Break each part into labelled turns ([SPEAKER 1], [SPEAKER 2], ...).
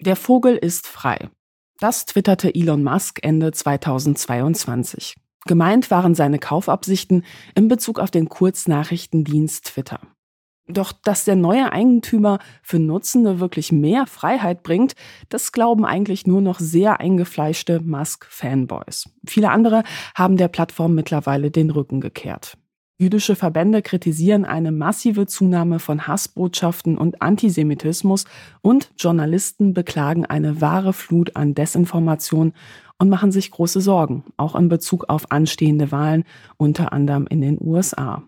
[SPEAKER 1] Der Vogel ist frei. Das twitterte Elon Musk Ende 2022. Gemeint waren seine Kaufabsichten in Bezug auf den Kurznachrichtendienst Twitter. Doch dass der neue Eigentümer für Nutzende wirklich mehr Freiheit bringt, das glauben eigentlich nur noch sehr eingefleischte Musk-Fanboys. Viele andere haben der Plattform mittlerweile den Rücken gekehrt. Jüdische Verbände kritisieren eine massive Zunahme von Hassbotschaften und Antisemitismus und Journalisten beklagen eine wahre Flut an Desinformation und machen sich große Sorgen, auch in Bezug auf anstehende Wahlen, unter anderem in den USA.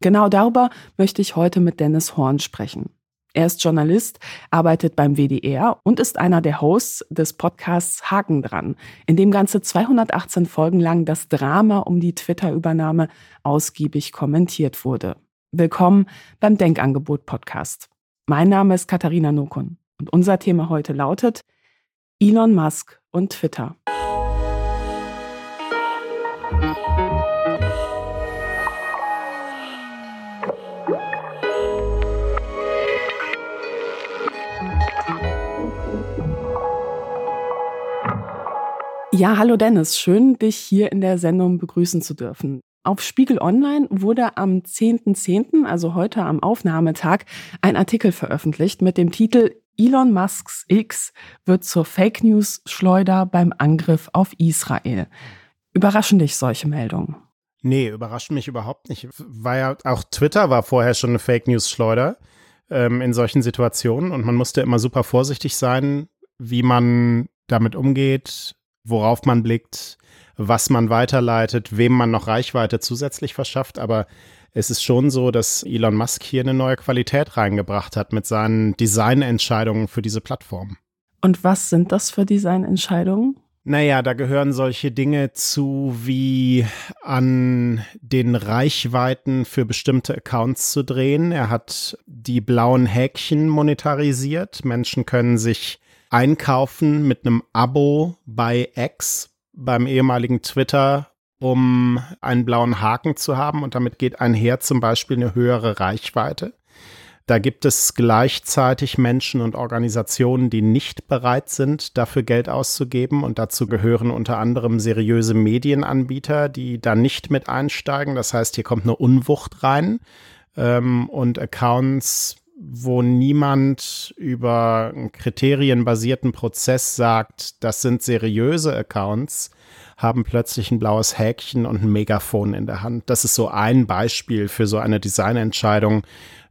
[SPEAKER 1] Genau darüber möchte ich heute mit Dennis Horn sprechen. Er ist Journalist, arbeitet beim WDR und ist einer der Hosts des Podcasts Haken dran, in dem ganze 218 Folgen lang das Drama um die Twitter-Übernahme ausgiebig kommentiert wurde. Willkommen beim Denkangebot Podcast. Mein Name ist Katharina Nokun und unser Thema heute lautet Elon Musk und Twitter. Ja, hallo Dennis, schön, dich hier in der Sendung begrüßen zu dürfen. Auf Spiegel Online wurde am 10.10., .10., also heute am Aufnahmetag, ein Artikel veröffentlicht mit dem Titel Elon Musks X wird zur Fake News Schleuder beim Angriff auf Israel. Überraschen dich solche Meldungen?
[SPEAKER 2] Nee, überraschen mich überhaupt nicht. War ja auch Twitter war vorher schon eine Fake News Schleuder ähm, in solchen Situationen und man musste immer super vorsichtig sein, wie man damit umgeht, worauf man blickt, was man weiterleitet, wem man noch Reichweite zusätzlich verschafft. Aber es ist schon so, dass Elon Musk hier eine neue Qualität reingebracht hat mit seinen Designentscheidungen für diese Plattform.
[SPEAKER 1] Und was sind das für Designentscheidungen?
[SPEAKER 2] Naja, da gehören solche Dinge zu, wie an den Reichweiten für bestimmte Accounts zu drehen. Er hat die blauen Häkchen monetarisiert. Menschen können sich einkaufen mit einem Abo bei X, beim ehemaligen Twitter, um einen blauen Haken zu haben. Und damit geht einher zum Beispiel eine höhere Reichweite. Da gibt es gleichzeitig Menschen und Organisationen, die nicht bereit sind, dafür Geld auszugeben. Und dazu gehören unter anderem seriöse Medienanbieter, die da nicht mit einsteigen. Das heißt, hier kommt eine Unwucht rein. Ähm, und Accounts wo niemand über einen kriterienbasierten Prozess sagt, das sind seriöse Accounts, haben plötzlich ein blaues Häkchen und ein Megafon in der Hand. Das ist so ein Beispiel für so eine Designentscheidung,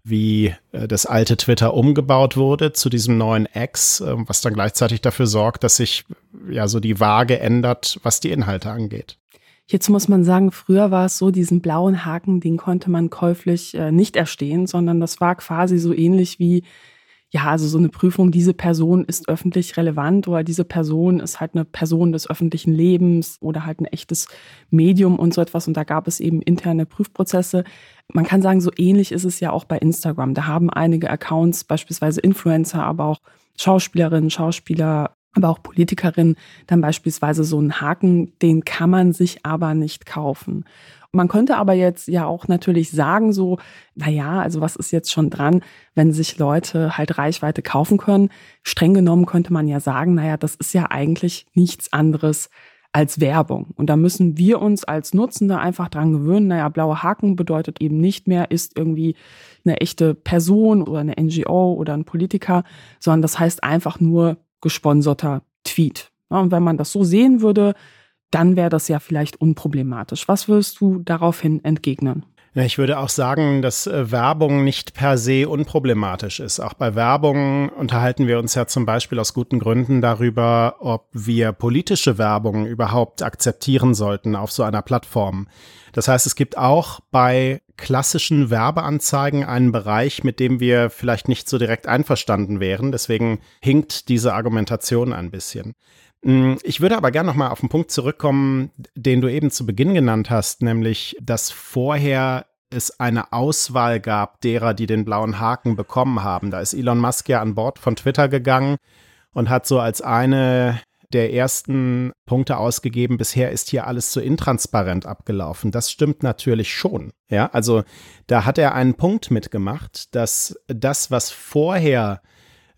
[SPEAKER 2] wie äh, das alte Twitter umgebaut wurde zu diesem neuen X, äh, was dann gleichzeitig dafür sorgt, dass sich ja so die Waage ändert, was die Inhalte angeht.
[SPEAKER 1] Jetzt muss man sagen, früher war es so, diesen blauen Haken, den konnte man käuflich äh, nicht erstehen, sondern das war quasi so ähnlich wie, ja, also so eine Prüfung, diese Person ist öffentlich relevant oder diese Person ist halt eine Person des öffentlichen Lebens oder halt ein echtes Medium und so etwas. Und da gab es eben interne Prüfprozesse. Man kann sagen, so ähnlich ist es ja auch bei Instagram. Da haben einige Accounts, beispielsweise Influencer, aber auch Schauspielerinnen, Schauspieler, aber auch Politikerinnen dann beispielsweise so einen Haken, den kann man sich aber nicht kaufen. Man könnte aber jetzt ja auch natürlich sagen, so, na ja, also was ist jetzt schon dran, wenn sich Leute halt Reichweite kaufen können? Streng genommen könnte man ja sagen, na ja, das ist ja eigentlich nichts anderes als Werbung. Und da müssen wir uns als Nutzende einfach dran gewöhnen. Naja, blauer Haken bedeutet eben nicht mehr, ist irgendwie eine echte Person oder eine NGO oder ein Politiker, sondern das heißt einfach nur, gesponserter Tweet. und wenn man das so sehen würde, dann wäre das ja vielleicht unproblematisch. Was würdest du daraufhin entgegnen?
[SPEAKER 2] Ich würde auch sagen, dass äh, Werbung nicht per se unproblematisch ist. Auch bei Werbung unterhalten wir uns ja zum Beispiel aus guten Gründen darüber, ob wir politische Werbung überhaupt akzeptieren sollten auf so einer Plattform. Das heißt, es gibt auch bei klassischen Werbeanzeigen einen Bereich, mit dem wir vielleicht nicht so direkt einverstanden wären. Deswegen hinkt diese Argumentation ein bisschen. Mm, ich würde aber gerne nochmal auf den Punkt zurückkommen, den du eben zu Beginn genannt hast, nämlich, dass vorher es eine Auswahl gab derer, die den blauen Haken bekommen haben. Da ist Elon Musk ja an Bord von Twitter gegangen und hat so als eine der ersten Punkte ausgegeben, bisher ist hier alles zu intransparent abgelaufen. Das stimmt natürlich schon. Ja, also da hat er einen Punkt mitgemacht, dass das, was vorher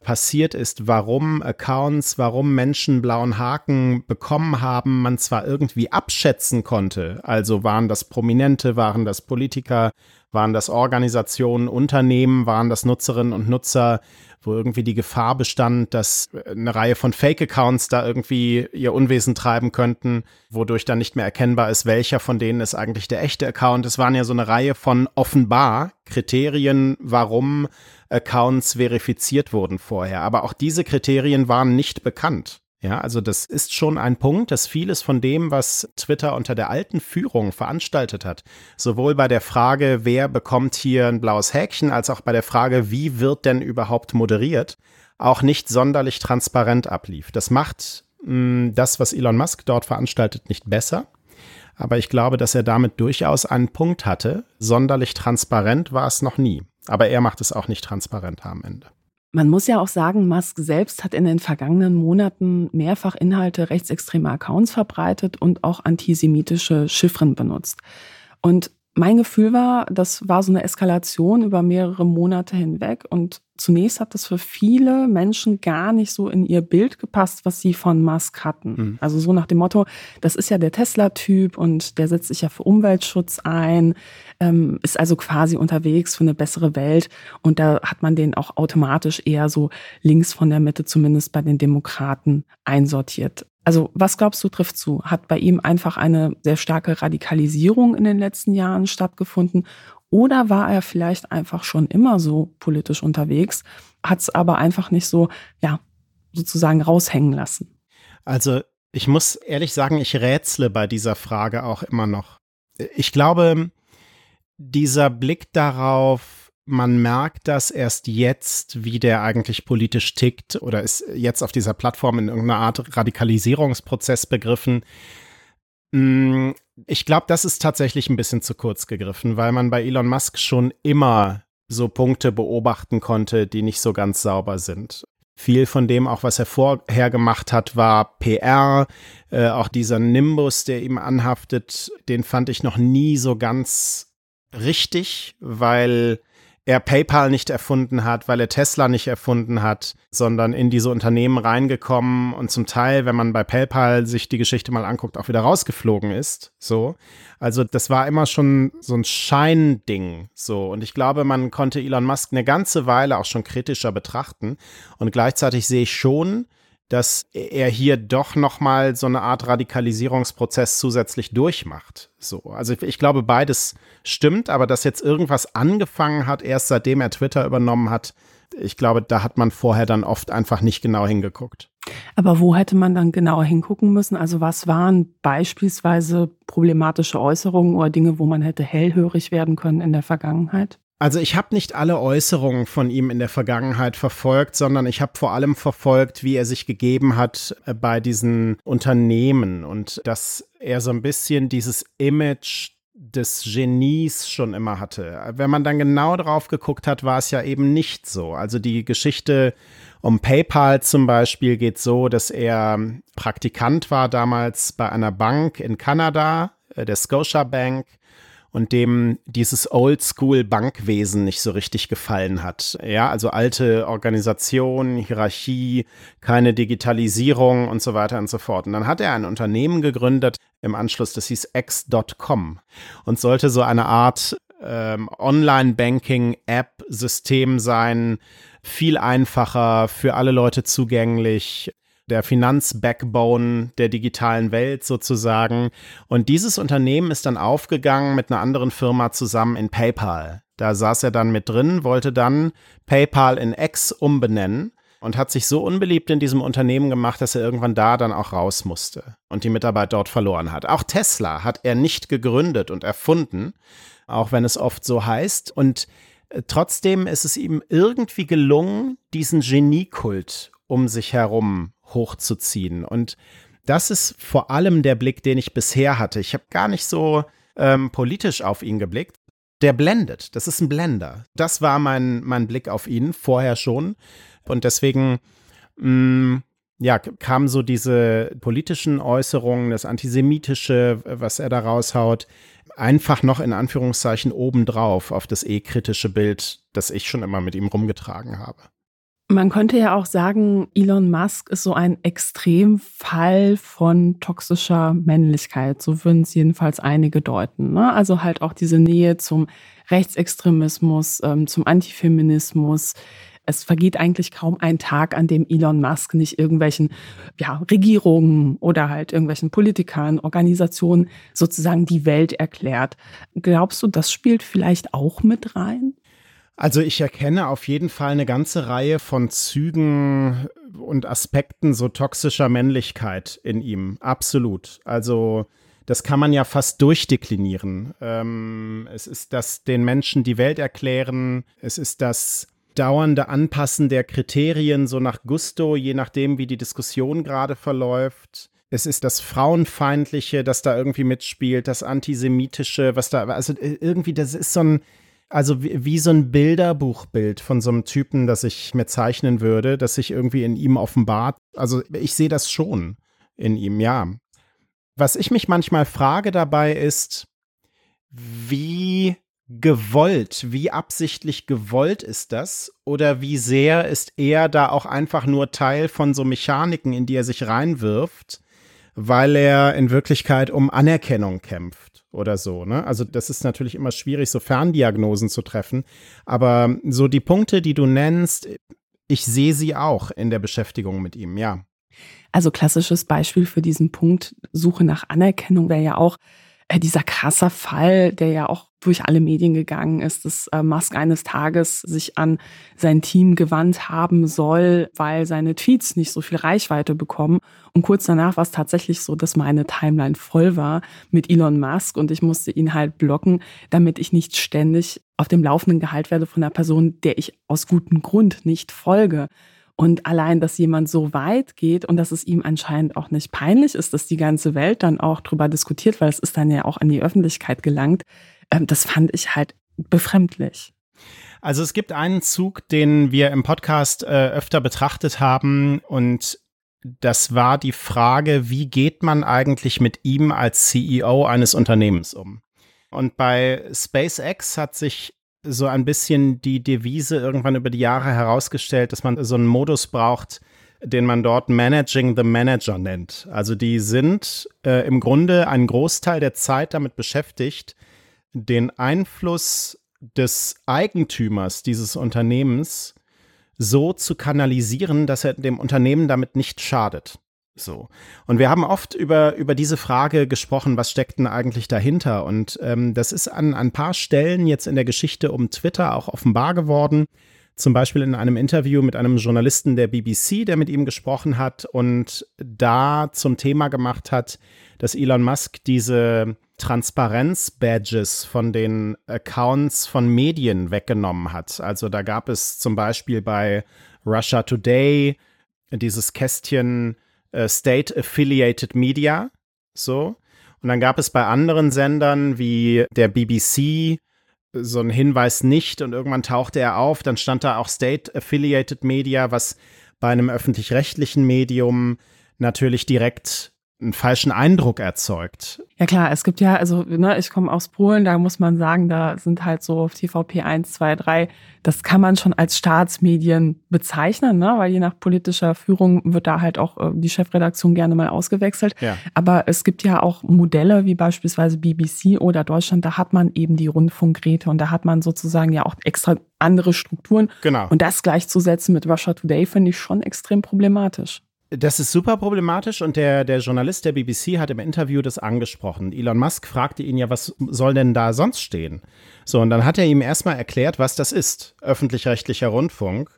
[SPEAKER 2] passiert ist, warum Accounts, warum Menschen blauen Haken bekommen haben, man zwar irgendwie abschätzen konnte, also waren das Prominente, waren das Politiker, waren das Organisationen, Unternehmen, waren das Nutzerinnen und Nutzer, wo irgendwie die Gefahr bestand, dass eine Reihe von Fake-Accounts da irgendwie ihr Unwesen treiben könnten, wodurch dann nicht mehr erkennbar ist, welcher von denen ist eigentlich der echte Account. Es waren ja so eine Reihe von offenbar Kriterien, warum Accounts verifiziert wurden vorher. Aber auch diese Kriterien waren nicht bekannt. Ja, also das ist schon ein Punkt, dass vieles von dem, was Twitter unter der alten Führung veranstaltet hat, sowohl bei der Frage, wer bekommt hier ein blaues Häkchen, als auch bei der Frage, wie wird denn überhaupt moderiert, auch nicht sonderlich transparent ablief. Das macht mh, hm, das, was Elon Musk dort veranstaltet, nicht besser. Aber ich glaube, dass er damit durchaus einen Punkt hatte. Sonderlich transparent war es noch nie. Aber er macht es auch nicht transparent am Ende.
[SPEAKER 1] Man muss ja auch sagen, Musk selbst hat in den vergangenen Monaten mehrfach Inhalte rechtsextremer Accounts verbreitet und auch antisemitische Chiffren benutzt. Und mein Gefühl war, das war so eine Eskalation über mehrere Monate hinweg und zunächst hat das für viele Menschen gar nicht so in ihr Bild gepasst, was sie von Musk hatten. Mhm. Also so nach dem Motto, das ist ja der Tesla-Typ und der setzt sich ja für Umweltschutz ein, ähm, ist also quasi unterwegs für eine bessere Welt und da hat man den auch automatisch eher so links von der Mitte, zumindest bei den Demokraten, einsortiert. Also was glaubst du trifft zu? Hat bei ihm einfach eine sehr starke Radikalisierung in den letzten Jahren stattgefunden? Oder war er vielleicht einfach schon immer so politisch unterwegs, hat es aber einfach nicht so, ja, sozusagen raushängen lassen?
[SPEAKER 2] Also ich muss ehrlich sagen, ich rätsle bei dieser Frage auch immer noch. Ich glaube, dieser Blick darauf, man merkt das erst jetzt, wie der eigentlich politisch tickt oder ist jetzt auf dieser Plattform in irgendeiner Art Radikalisierungsprozess begriffen. Mm, ich glaube, das ist tatsächlich ein bisschen zu kurz gegriffen, weil man bei Elon Musk schon immer so Punkte beobachten konnte, die nicht so ganz sauber sind. Viel von dem, auch was er vorher gemacht hat, war PR. Äh, auch dieser Nimbus, der ihm anhaftet, den fand ich noch nie so ganz richtig, weil er PayPal nicht erfunden hat, weil er Tesla nicht erfunden hat, sondern in diese Unternehmen reingekommen und zum Teil, wenn man bei PayPal sich die Geschichte mal anguckt, auch wieder rausgeflogen ist. So. Also das war immer schon so ein Scheinding. So. Und ich glaube, man konnte Elon Musk eine ganze Weile auch schon kritischer betrachten. Und gleichzeitig sehe ich schon, dass er hier doch noch mal so eine Art Radikalisierungsprozess zusätzlich durchmacht. So, also ich glaube beides stimmt, aber dass jetzt irgendwas angefangen hat, erst seitdem er Twitter übernommen hat, ich glaube, da hat man vorher dann oft einfach nicht genau hingeguckt.
[SPEAKER 1] Aber wo hätte man dann genauer hingucken müssen? Also was waren beispielsweise problematische Äußerungen oder Dinge, wo man hätte hellhörig werden können in der Vergangenheit?
[SPEAKER 2] Also ich habe nicht alle Äußerungen von ihm in der Vergangenheit verfolgt, sondern ich habe vor allem verfolgt, wie er sich gegeben hat äh, bei diesen Unternehmen und dass er so ein bisschen dieses Image des Genies schon immer hatte. Wenn man dann genau drauf geguckt hat, war es ja eben nicht so. Also die Geschichte um PayPal zum Beispiel geht so, dass er Praktikant war damals bei einer Bank in Kanada, äh, der Scotia Bank und dem dieses Oldschool-Bankwesen nicht so richtig gefallen hat. Ja, also alte Organisation, Hierarchie, keine Digitalisierung und so weiter und so fort. Und dann hat er ein Unternehmen gegründet im Anschluss, das hieß X.com und sollte so eine Art ähm, Online-Banking-App-System sein, viel einfacher, für alle Leute zugänglich, der Finanzbackbone der digitalen Welt sozusagen. Und dieses Unternehmen ist dann aufgegangen mit einer anderen Firma zusammen in PayPal. Da saß er dann mit drin, wollte dann PayPal in X umbenennen und hat sich so unbeliebt in diesem Unternehmen gemacht, dass er irgendwann da dann auch raus musste und die Mitarbeit dort verloren hat. Auch Tesla hat er nicht gegründet und erfunden, auch wenn es oft so heißt. Und äh, trotzdem ist es ihm irgendwie gelungen, diesen Geniekult um sich herum hochzuziehen. Und das ist vor allem der Blick, den ich bisher hatte. Ich habe gar nicht so ähm, politisch auf ihn geblickt. Der blendet. Das ist ein Blender. Das war mein, mein Blick auf ihn vorher schon. Und deswegen, mh, mm, ja, kamen so diese politischen Äußerungen, das Antisemitische, was er da raushaut, einfach noch in Anführungszeichen obendrauf auf das eh kritische Bild, das ich schon immer mit ihm rumgetragen habe.
[SPEAKER 1] Man könnte ja auch sagen, Elon Musk ist so ein Extremfall von toxischer Männlichkeit. So würden es jedenfalls einige deuten. Ne? Also halt auch diese Nähe zum Rechtsextremismus, ähm, zum Antifeminismus. Es vergeht eigentlich kaum ein Tag, an dem Elon Musk nicht irgendwelchen ja, Regierungen oder halt irgendwelchen Politikern, Organisationen sozusagen die Welt erklärt. Glaubst du, das spielt vielleicht auch mit rein?
[SPEAKER 2] Also ich erkenne auf jeden Fall eine ganze Reihe von Zügen und Aspekten so toxischer Männlichkeit in ihm. Absolut. Also das kann man ja fast durchdeklinieren. Ähm, es ist das den Menschen die Welt erklären. Es ist das dauernde Anpassen der Kriterien so nach Gusto, je nachdem, wie die Diskussion gerade verläuft. Es ist das Frauenfeindliche, das da irgendwie mitspielt, das Antisemitische, was da, also irgendwie, das ist so ein, also wie, wie, so ein Bilderbuchbild von so einem Typen, das ich mir zeichnen würde, das sich irgendwie in ihm offenbart. Also ich sehe das schon in ihm, ja. Was ich mich manchmal frage dabei ist, wie gewollt, wie absichtlich gewollt ist das? Oder wie sehr ist er da auch einfach nur Teil von so Mechaniken, in die er sich reinwirft, weil er in Wirklichkeit um Anerkennung kämpft? Oder so. Ne? Also das ist natürlich immer schwierig, so Ferndiagnosen zu treffen. Aber so die Punkte, die du nennst, ich sehe sie auch in der Beschäftigung mit ihm, ja.
[SPEAKER 1] Also klassisches Beispiel für diesen Punkt Suche nach Anerkennung wäre ja auch, äh, dieser krasser Fall, der ja auch durch alle Medien gegangen ist, dass äh, Musk eines Tages sich an sein Team gewandt haben soll, weil seine Tweets nicht so viel Reichweite bekommen. Und kurz danach war es tatsächlich so, dass meine Timeline voll war mit Elon Musk und ich musste ihn halt blocken, damit ich nicht ständig auf dem Laufenden Gehalt werde von einer Person, der ich aus gutem Grund nicht folge. Und allein, dass jemand so weit geht und dass es ihm anscheinend auch nicht peinlich ist, dass die ganze Welt dann auch drüber diskutiert, weil es ist dann ja auch an die Öffentlichkeit gelangt, ähm, das fand ich halt befremdlich.
[SPEAKER 2] Also es gibt einen Zug, den wir im Podcast äh, öfter betrachtet haben und das war die Frage, wie geht man eigentlich mit ihm als CEO eines Unternehmens um? Und bei SpaceX hat sich so ein bisschen die Devise irgendwann über die Jahre herausgestellt, dass man so einen Modus braucht, den man dort Managing the Manager nennt. Also die sind äh, im Grunde einen Großteil der Zeit damit beschäftigt, den Einfluss des Eigentümers dieses Unternehmens so zu kanalisieren, dass er dem Unternehmen damit nicht schadet. So. Und wir haben oft über, über diese Frage gesprochen, was steckt denn eigentlich dahinter? Und ähm, das ist an, an ein paar Stellen jetzt in der Geschichte um Twitter auch offenbar geworden. Zum Beispiel in einem Interview mit einem Journalisten der BBC, der mit ihm gesprochen hat und da zum Thema gemacht hat, dass Elon Musk diese Transparenz-Badges von den Accounts von Medien weggenommen hat. Also da gab es zum Beispiel bei Russia Today dieses Kästchen äh, State Affiliated Media, so. Und dann gab es bei anderen Sendern wie der BBC so einen Hinweis nicht und irgendwann tauchte er auf, dann stand da auch State Affiliated Media, was bei einem öffentlich-rechtlichen Medium natürlich direkt einen falschen Eindruck erzeugt.
[SPEAKER 1] Ja klar, es gibt ja, also ne, ich komme aus Polen, da muss man sagen, da sind halt so TVP 1, 2, 3, das kann man schon als Staatsmedien bezeichnen, ne? weil je nach politischer Führung wird da halt auch äh, die Chefredaktion gerne mal ausgewechselt. Ja. Aber es gibt ja auch Modelle wie beispielsweise BBC oder Deutschland, da hat man eben die Rundfunkgeräte und da hat man sozusagen ja auch extra andere Strukturen.
[SPEAKER 2] Genau.
[SPEAKER 1] Und das gleichzusetzen mit Russia Today finde ich schon extrem problematisch.
[SPEAKER 2] Das ist super problematisch und der, der Journalist der BBC hat im Interview das angesprochen. Elon Musk fragte ihn ja, was soll denn da sonst stehen? So, und dann hat er ihm erstmal erklärt, was das ist, öffentlich-rechtlicher Rundfunk.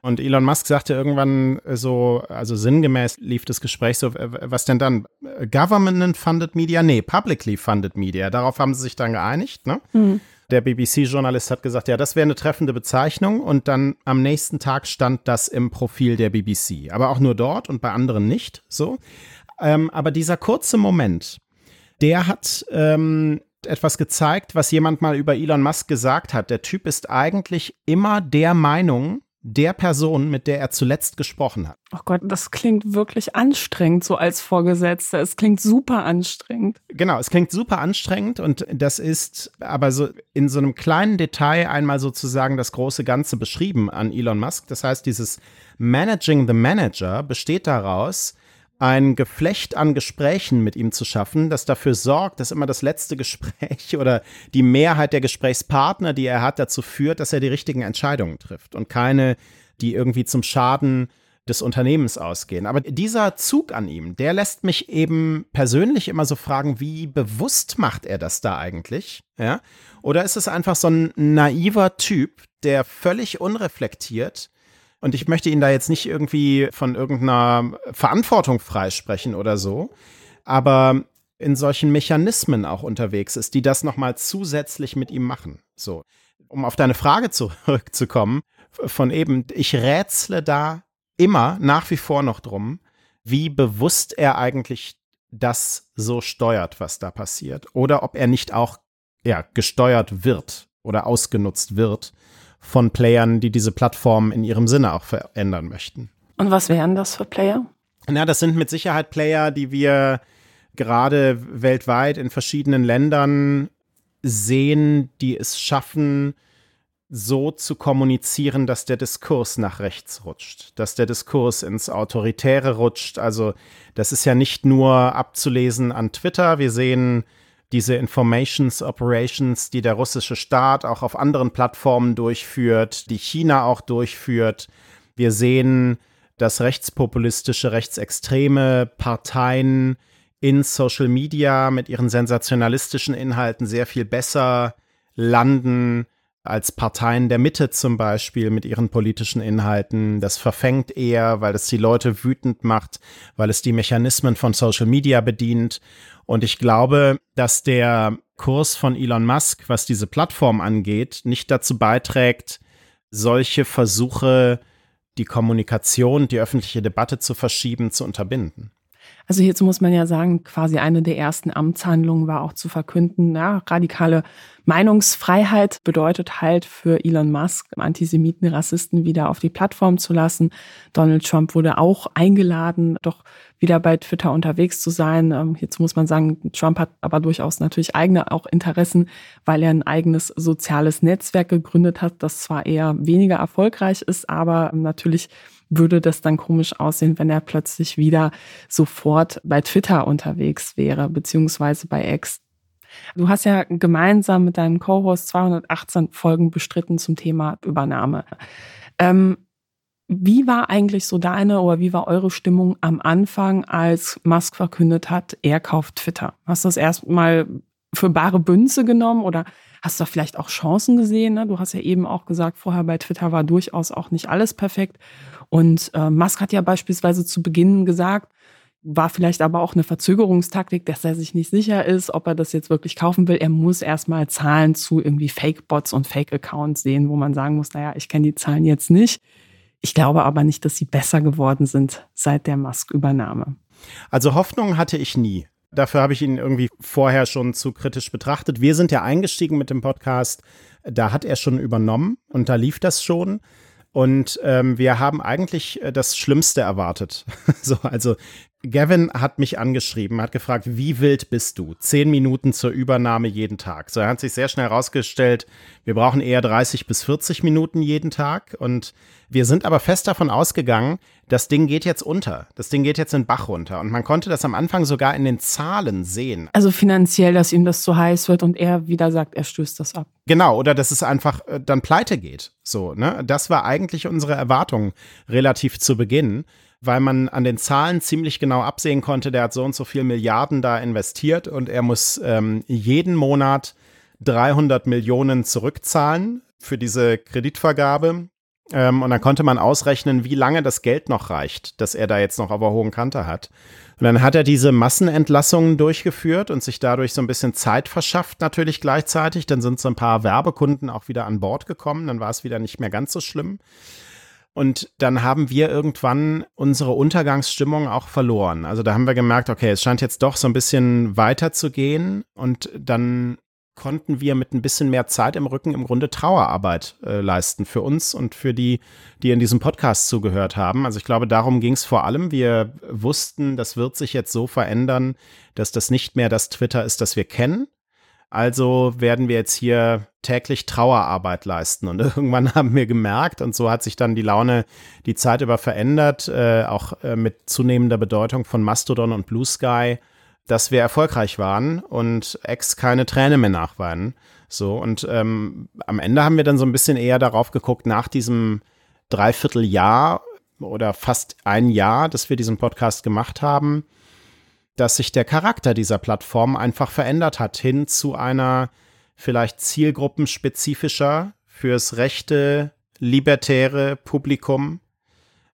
[SPEAKER 2] Und Elon Musk sagte irgendwann so, also sinngemäß lief das Gespräch so, was denn dann? Government-funded Media? Nee, publicly funded Media. Darauf haben sie sich dann geeinigt, ne? Mhm der BBC-Journalist hat gesagt, ja, das wäre eine treffende Bezeichnung und dann am nächsten Tag stand das im Profil der BBC. Aber auch nur dort und bei anderen nicht so. Ähm, aber dieser kurze Moment, der hat ähm, etwas gezeigt, was jemand mal über Elon Musk gesagt hat. Der Typ ist eigentlich immer der Meinung, der Person, mit der er zuletzt gesprochen hat.
[SPEAKER 1] Oh Gott, das klingt wirklich anstrengend, so als Vorgesetzter. Es klingt super anstrengend.
[SPEAKER 2] Genau, es klingt super anstrengend und das ist aber so in so einem kleinen Detail einmal sozusagen das große Ganze beschrieben an Elon Musk. Das heißt, dieses Managing the Manager besteht daraus, ein Geflecht an Gesprächen mit ihm zu schaffen, das dafür sorgt, dass immer das letzte Gespräch oder die Mehrheit der Gesprächspartner, die er hat, dazu führt, dass er die richtigen Entscheidungen trifft und keine, die irgendwie zum Schaden des Unternehmens ausgehen. Aber dieser Zug an ihm, der lässt mich eben persönlich immer so fragen, wie bewusst macht er das da eigentlich? Ja? Oder ist es einfach so ein naiver Typ, der völlig unreflektiert und ich möchte ihn da jetzt nicht irgendwie von irgendeiner Verantwortung freisprechen oder so, aber in solchen Mechanismen auch unterwegs ist, die das nochmal zusätzlich mit ihm machen. So, um auf deine Frage zurückzukommen, von eben, ich rätsle da immer nach wie vor noch drum, wie bewusst er eigentlich das so steuert, was da passiert. Oder ob er nicht auch ja, gesteuert wird oder ausgenutzt wird von Playern, die diese Plattform in ihrem Sinne auch verändern möchten.
[SPEAKER 1] Und was wären das für Player?
[SPEAKER 2] Na, das sind mit Sicherheit Player, die wir gerade weltweit in verschiedenen Ländern sehen, die es schaffen, so zu kommunizieren, dass der Diskurs nach rechts rutscht, dass der Diskurs ins Autoritäre rutscht. Also das ist ja nicht nur abzulesen an Twitter. Wir sehen diese Informations Operations, die der russische Staat auch auf anderen Plattformen durchführt, die China auch durchführt. Wir sehen, dass rechtspopulistische, rechtsextreme Parteien in Social Media mit ihren sensationalistischen Inhalten sehr viel besser landen als Parteien der Mitte zum Beispiel mit ihren politischen Inhalten. Das verfängt eher, weil es die Leute wütend macht, weil es die Mechanismen von Social Media bedient. Und ich glaube, dass der Kurs von Elon Musk, was diese Plattform angeht, nicht dazu beiträgt, solche Versuche, die Kommunikation, die öffentliche Debatte zu verschieben, zu unterbinden.
[SPEAKER 1] Also hierzu muss man ja sagen, quasi eine der ersten Amtshandlungen war auch zu verkünden, ja, radikale Meinungsfreiheit bedeutet halt für Elon Musk, Antisemiten, Rassisten wieder auf die Plattform zu lassen. Donald Trump wurde auch eingeladen, doch wieder bei Twitter unterwegs zu sein. Ähm, hierzu muss man sagen, Trump hat aber durchaus natürlich eigene auch Interessen, weil er ein eigenes soziales Netzwerk gegründet hat, das zwar eher weniger erfolgreich ist, aber natürlich würde das dann komisch aussehen, wenn er plötzlich wieder sofort bei Twitter unterwegs wäre, beziehungsweise bei X. Du hast ja gemeinsam mit deinem Co-Host 218 Folgen bestritten zum Thema Übernahme. Ähm, wie war eigentlich so deine oder wie war eure Stimmung am Anfang, als Musk verkündet hat, er kauft Twitter? Hast du das erstmal für bare Bünze genommen oder hast du vielleicht auch Chancen gesehen? Ne? Du hast ja eben auch gesagt, vorher bei Twitter war durchaus auch nicht alles perfekt. Und äh, Musk hat ja beispielsweise zu Beginn gesagt, war vielleicht aber auch eine Verzögerungstaktik, dass er sich nicht sicher ist, ob er das jetzt wirklich kaufen will. Er muss erstmal Zahlen zu irgendwie Fake-Bots und Fake-Accounts sehen, wo man sagen muss, naja, ich kenne die Zahlen jetzt nicht. Ich glaube aber nicht, dass sie besser geworden sind seit der Musk-Übernahme.
[SPEAKER 2] Also Hoffnung hatte ich nie. Dafür habe ich ihn irgendwie vorher schon zu kritisch betrachtet. Wir sind ja eingestiegen mit dem Podcast. Da hat er schon übernommen und da lief das schon. Und ähm, wir haben eigentlich äh, das Schlimmste erwartet. so, also Gavin hat mich angeschrieben, hat gefragt, wie wild bist du? Zehn Minuten zur Übernahme jeden Tag. So, er hat sich sehr schnell herausgestellt, wir brauchen eher 30 bis 40 Minuten jeden Tag. Und wir sind aber fest davon ausgegangen, das Ding geht jetzt unter. Das Ding geht jetzt in den Bach runter. Und man konnte das am Anfang sogar in den Zahlen sehen.
[SPEAKER 1] Also finanziell, dass ihm das zu heiß wird und er wieder sagt, er stößt das ab.
[SPEAKER 2] Genau, oder dass es einfach äh, dann pleite geht. So, ne? Das war eigentlich unsere Erwartung relativ zu Beginn weil man an den Zahlen ziemlich genau absehen konnte, der hat so und so viel Milliarden da investiert und er muss ähm, jeden Monat 300 Millionen zurückzahlen für diese Kreditvergabe. Ähm, und dann konnte man ausrechnen, wie lange das Geld noch reicht, das er da jetzt noch auf der hohen Kante hat. Und dann hat er diese Massenentlassungen durchgeführt und sich dadurch so ein bisschen Zeit verschafft, natürlich gleichzeitig. Dann sind so ein paar Werbekunden auch wieder an Bord gekommen. Dann war es wieder nicht mehr ganz so schlimm. Und dann haben wir irgendwann unsere Untergangsstimmung auch verloren. Also da haben wir gemerkt, okay, es scheint jetzt doch so ein bisschen weiter zu gehen. Und dann konnten wir mit ein bisschen mehr Zeit im Rücken im Grunde Trauerarbeit äh, leisten für uns und für die, die in diesem Podcast zugehört haben. Also ich glaube, darum ging es vor allem. Wir wussten, das wird sich jetzt so verändern, dass das nicht mehr das Twitter ist, das wir kennen. Also werden wir jetzt hier täglich Trauerarbeit leisten. Und irgendwann haben wir gemerkt, und so hat sich dann die Laune die Zeit über verändert, äh, auch äh, mit zunehmender Bedeutung von Mastodon und Blue Sky, dass wir erfolgreich waren und Ex keine Träne mehr nachweinen. So, und ähm, am Ende haben wir dann so ein bisschen eher darauf geguckt, nach diesem Dreivierteljahr oder fast ein Jahr, dass wir diesen Podcast gemacht haben, dass sich der Charakter dieser Plattform einfach verändert hat, hin zu einer vielleicht zielgruppenspezifischer fürs rechte, libertäre Publikum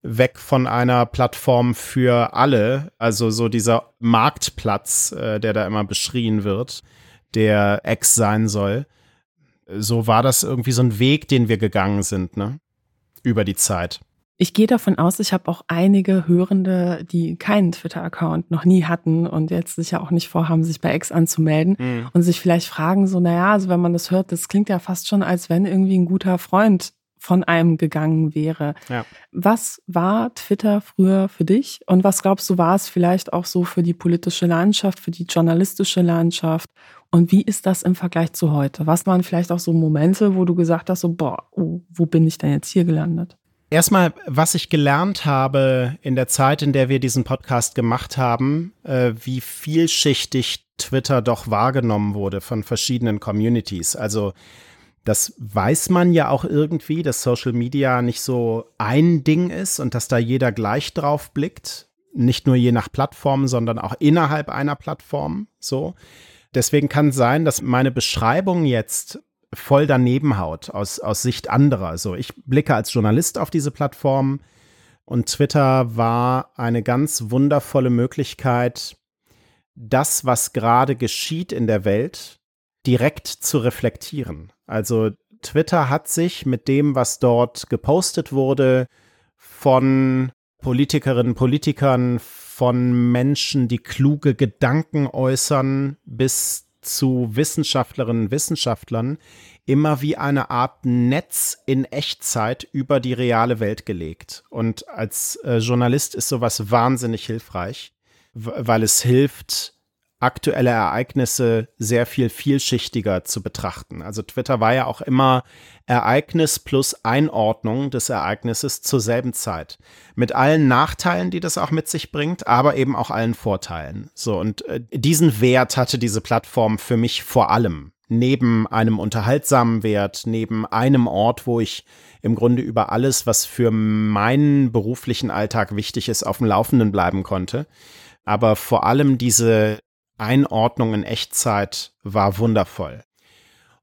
[SPEAKER 2] weg von einer Plattform für alle, also so dieser Marktplatz, äh, der da immer beschrien wird, der Ex sein soll. So war das irgendwie so ein Weg, den wir gegangen sind, ne? Über die Zeit.
[SPEAKER 1] Ich gehe davon aus, ich habe auch einige Hörende, die keinen Twitter-Account noch nie hatten und jetzt sicher auch nicht vorhaben, sich bei X anzumelden mhm. und sich vielleicht fragen, so, naja, also wenn man das hört, das klingt ja fast schon, als wenn irgendwie ein guter Freund von einem gegangen wäre. Ja. Was war Twitter früher für dich und was glaubst du, war es vielleicht auch so für die politische Landschaft, für die journalistische Landschaft und wie ist das im Vergleich zu heute? Was waren vielleicht auch so Momente, wo du gesagt hast, so, boah, oh, wo bin ich denn jetzt hier gelandet?
[SPEAKER 2] Erstmal, was ich gelernt habe in der Zeit, in der wir diesen Podcast gemacht haben, äh, wie vielschichtig Twitter doch wahrgenommen wurde von verschiedenen Communities. Also das weiß man ja auch irgendwie, dass Social Media nicht so ein Ding ist und dass da jeder gleich drauf blickt. Nicht nur je nach Plattform, sondern auch innerhalb einer Plattform. So. Deswegen kann es sein, dass meine Beschreibung jetzt voll daneben haut aus, aus Sicht anderer. So, ich blicke als Journalist auf diese Plattform und Twitter war eine ganz wundervolle Möglichkeit, das, was gerade geschieht in der Welt, direkt zu reflektieren. Also Twitter hat sich mit dem, was dort gepostet wurde, von Politikerinnen, Politikern, von Menschen, die kluge Gedanken äußern, bis zu Wissenschaftlerinnen und Wissenschaftlern, immer wie eine Art Netz in Echtzeit über die reale Welt gelegt. Und als äh, Journalist ist sowas wahnsinnig hilfreich, weil es hilft, aktuelle Ereignisse sehr viel vielschichtiger zu betrachten. Also Twitter war ja auch immer Ereignis plus Einordnung des Ereignisses zur selben Zeit. Mit allen Nachteilen, die das auch mit sich bringt, aber eben auch allen Vorteilen. So, und äh, diesen Wert hatte diese Plattform für mich vor allem. Neben einem unterhaltsamen Wert, neben einem Ort, wo ich im Grunde über alles, was für meinen beruflichen Alltag wichtig ist, auf dem Laufenden bleiben konnte aber vor allem diese Einordnung in Echtzeit war wundervoll.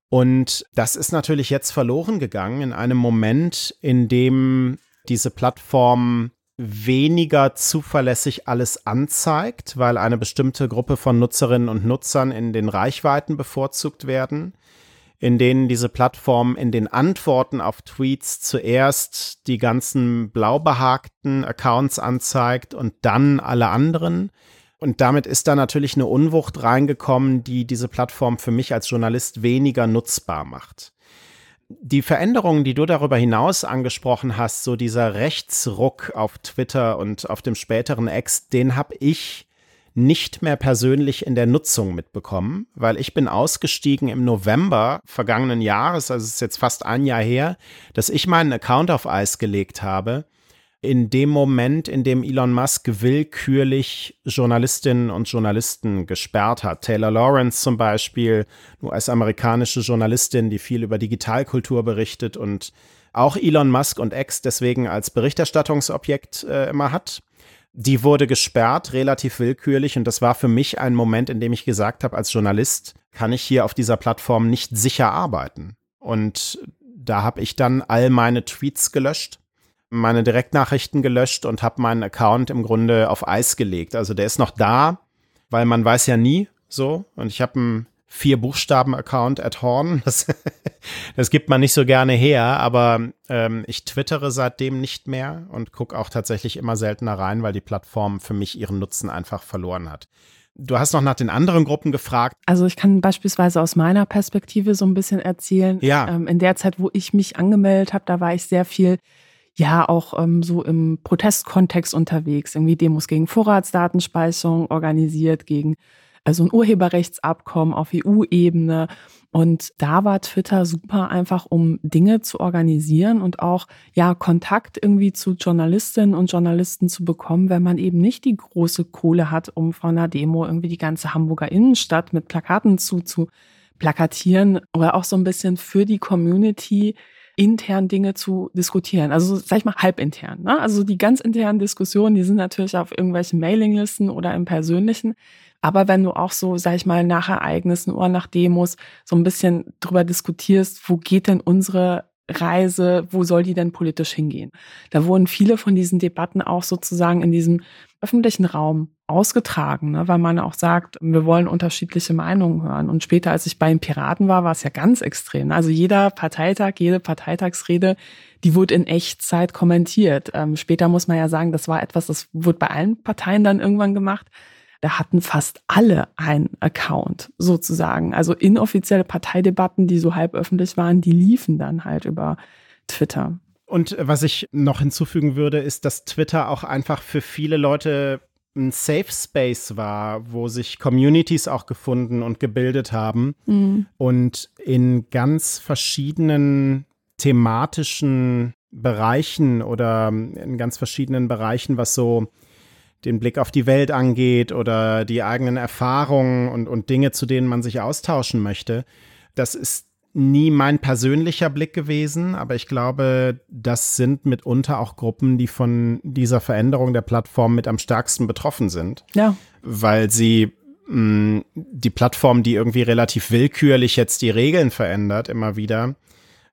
[SPEAKER 2] Und das ist natürlich jetzt verloren gegangen in einem Moment, in dem diese Plattform weniger zuverlässig alles anzeigt, weil eine bestimmte Gruppe von Nutzerinnen und Nutzern in den Reichweiten bevorzugt werden, in denen diese Plattform in den Antworten auf Tweets zuerst die ganzen blau behagten Accounts anzeigt und dann alle anderen und damit ist da natürlich eine Unwucht reingekommen, die diese Plattform für mich als Journalist weniger nutzbar macht. Die Veränderungen, die du darüber hinaus angesprochen hast, so dieser Rechtsruck auf Twitter und auf dem späteren Ex, den habe ich nicht mehr persönlich in der Nutzung mitbekommen, weil ich bin ausgestiegen im November vergangenen Jahres, also es ist jetzt fast ein Jahr her, dass ich meinen Account auf Eis gelegt habe in dem Moment, in dem Elon Musk willkürlich Journalistinnen und Journalisten gesperrt hat. Taylor Lawrence zum Beispiel, nur als amerikanische Journalistin, die viel über Digitalkultur berichtet und auch Elon Musk und Ex deswegen als Berichterstattungsobjekt äh, immer hat. Die wurde gesperrt, relativ willkürlich. Und das war für mich ein Moment, in dem ich gesagt habe, als Journalist kann ich hier auf dieser Plattform nicht sicher arbeiten. Und da habe ich dann all meine Tweets gelöscht meine Direktnachrichten gelöscht und habe meinen Account im Grunde auf Eis gelegt. Also der ist noch da, weil man weiß ja nie so. Und ich habe einen vier Buchstaben-Account at Horn. Das, das gibt man nicht so gerne her, aber ähm, ich twittere seitdem nicht mehr und gucke auch tatsächlich immer seltener rein, weil die Plattform für mich ihren Nutzen einfach verloren hat. Du hast noch nach den anderen Gruppen gefragt.
[SPEAKER 1] Also ich kann beispielsweise aus meiner Perspektive so ein bisschen erzählen.
[SPEAKER 2] Ja.
[SPEAKER 1] Ähm, in der Zeit, wo ich mich angemeldet habe, da war ich sehr viel ja auch ähm, so im Protestkontext unterwegs, irgendwie Demos gegen Vorratsdatenspeicherung organisiert, gegen also ein Urheberrechtsabkommen auf EU-Ebene. Und da war Twitter super einfach, um Dinge zu organisieren und auch ja Kontakt irgendwie zu Journalistinnen und Journalisten zu bekommen, wenn man eben nicht die große Kohle hat, um von einer Demo irgendwie die ganze Hamburger Innenstadt mit Plakaten zu, zu plakatieren oder auch so ein bisschen für die Community intern Dinge zu diskutieren. Also sag ich mal halbintern. Ne? Also die ganz internen Diskussionen, die sind natürlich auf irgendwelchen Mailinglisten oder im Persönlichen. Aber wenn du auch so, sag ich mal, nach Ereignissen oder nach Demos so ein bisschen drüber diskutierst, wo geht denn unsere Reise, wo soll die denn politisch hingehen? Da wurden viele von diesen Debatten auch sozusagen in diesem öffentlichen Raum ausgetragen, ne, weil man auch sagt, wir wollen unterschiedliche Meinungen hören. Und später, als ich bei den Piraten war, war es ja ganz extrem. Ne? Also jeder Parteitag, jede Parteitagsrede, die wurde in Echtzeit kommentiert. Ähm, später muss man ja sagen, das war etwas, das wurde bei allen Parteien dann irgendwann gemacht. Da hatten fast alle einen Account sozusagen. Also inoffizielle Parteidebatten, die so halb öffentlich waren, die liefen dann halt über Twitter.
[SPEAKER 2] Und was ich noch hinzufügen würde, ist, dass Twitter auch einfach für viele Leute ein Safe Space war, wo sich Communities auch gefunden und gebildet haben mhm. und in ganz verschiedenen thematischen Bereichen oder in ganz verschiedenen Bereichen, was so den Blick auf die Welt angeht oder die eigenen Erfahrungen und, und Dinge, zu denen man sich austauschen möchte. Das ist nie mein persönlicher Blick gewesen, aber ich glaube, das sind mitunter auch Gruppen, die von dieser Veränderung der Plattform mit am stärksten betroffen sind.
[SPEAKER 1] Ja.
[SPEAKER 2] Weil sie mh, die Plattform, die irgendwie relativ willkürlich jetzt die Regeln verändert, immer wieder,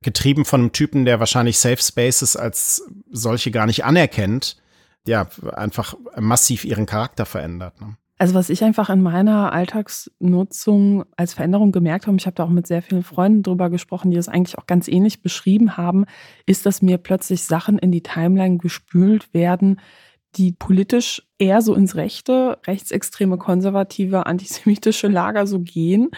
[SPEAKER 2] getrieben von einem Typen, der wahrscheinlich Safe Spaces als solche gar nicht anerkennt, ja, einfach massiv ihren Charakter verändert. Ne?
[SPEAKER 1] Also was ich einfach in meiner Alltagsnutzung als Veränderung gemerkt habe, ich habe da auch mit sehr vielen Freunden drüber gesprochen, die das eigentlich auch ganz ähnlich beschrieben haben, ist, dass mir plötzlich Sachen in die Timeline gespült werden, die politisch eher so ins rechte, rechtsextreme, konservative, antisemitische Lager so gehen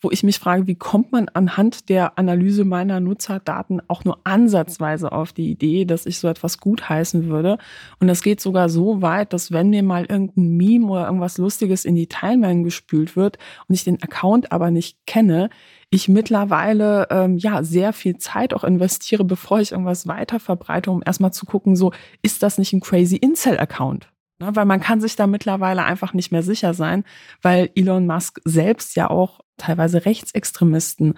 [SPEAKER 1] wo ich mich frage, wie kommt man anhand der Analyse meiner Nutzerdaten auch nur ansatzweise auf die Idee, dass ich so etwas gutheißen würde. Und das geht sogar so weit, dass wenn mir mal irgendein Meme oder irgendwas Lustiges in die Timeline gespült wird und ich den Account aber nicht kenne, ich mittlerweile ähm, ja sehr viel Zeit auch investiere, bevor ich irgendwas weiter verbreite, um erstmal zu gucken, so ist das nicht ein crazy Incel-Account? Ne, weil man kann sich da mittlerweile einfach nicht mehr sicher sein, weil Elon Musk selbst ja auch teilweise Rechtsextremisten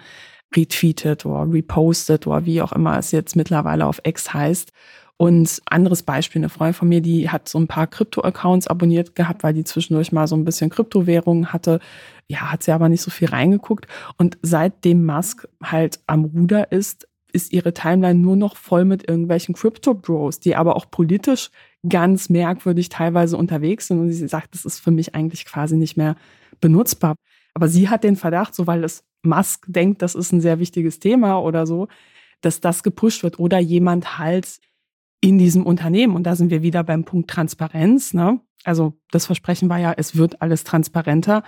[SPEAKER 1] retweetet oder repostet oder wie auch immer es jetzt mittlerweile auf X heißt. Und anderes Beispiel, eine Freundin von mir, die hat so ein paar Krypto-Accounts abonniert gehabt, weil die zwischendurch mal so ein bisschen Kryptowährungen hatte. Ja, hat sie aber nicht so viel reingeguckt. Und seitdem Musk halt am Ruder ist, ist ihre Timeline nur noch voll mit irgendwelchen Crypto-Bros, die aber auch politisch ganz merkwürdig teilweise unterwegs sind. Und sie sagt, das ist für mich eigentlich quasi nicht mehr benutzbar. Aber sie hat den Verdacht, so weil es Musk denkt, das ist ein sehr wichtiges Thema oder so, dass das gepusht wird oder jemand halt in diesem Unternehmen. Und da sind wir wieder beim Punkt Transparenz. Ne? Also das Versprechen war ja, es wird alles transparenter.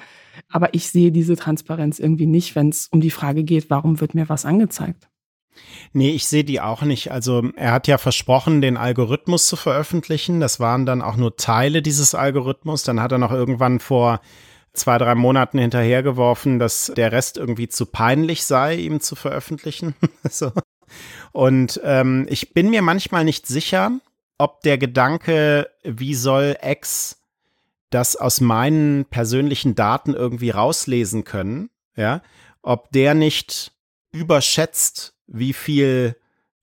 [SPEAKER 1] Aber ich sehe diese Transparenz irgendwie nicht, wenn es um die Frage geht, warum wird mir was angezeigt.
[SPEAKER 2] Nee, ich sehe die auch nicht. Also er hat ja versprochen, den Algorithmus zu veröffentlichen. Das waren dann auch nur Teile dieses Algorithmus. Dann hat er noch irgendwann vor zwei, drei Monaten hinterhergeworfen, dass der Rest irgendwie zu peinlich sei, ihm zu veröffentlichen. so. Und ähm, ich bin mir manchmal nicht sicher, ob der Gedanke, wie soll X das aus meinen persönlichen Daten irgendwie rauslesen können, ja, ob der nicht überschätzt, wie viel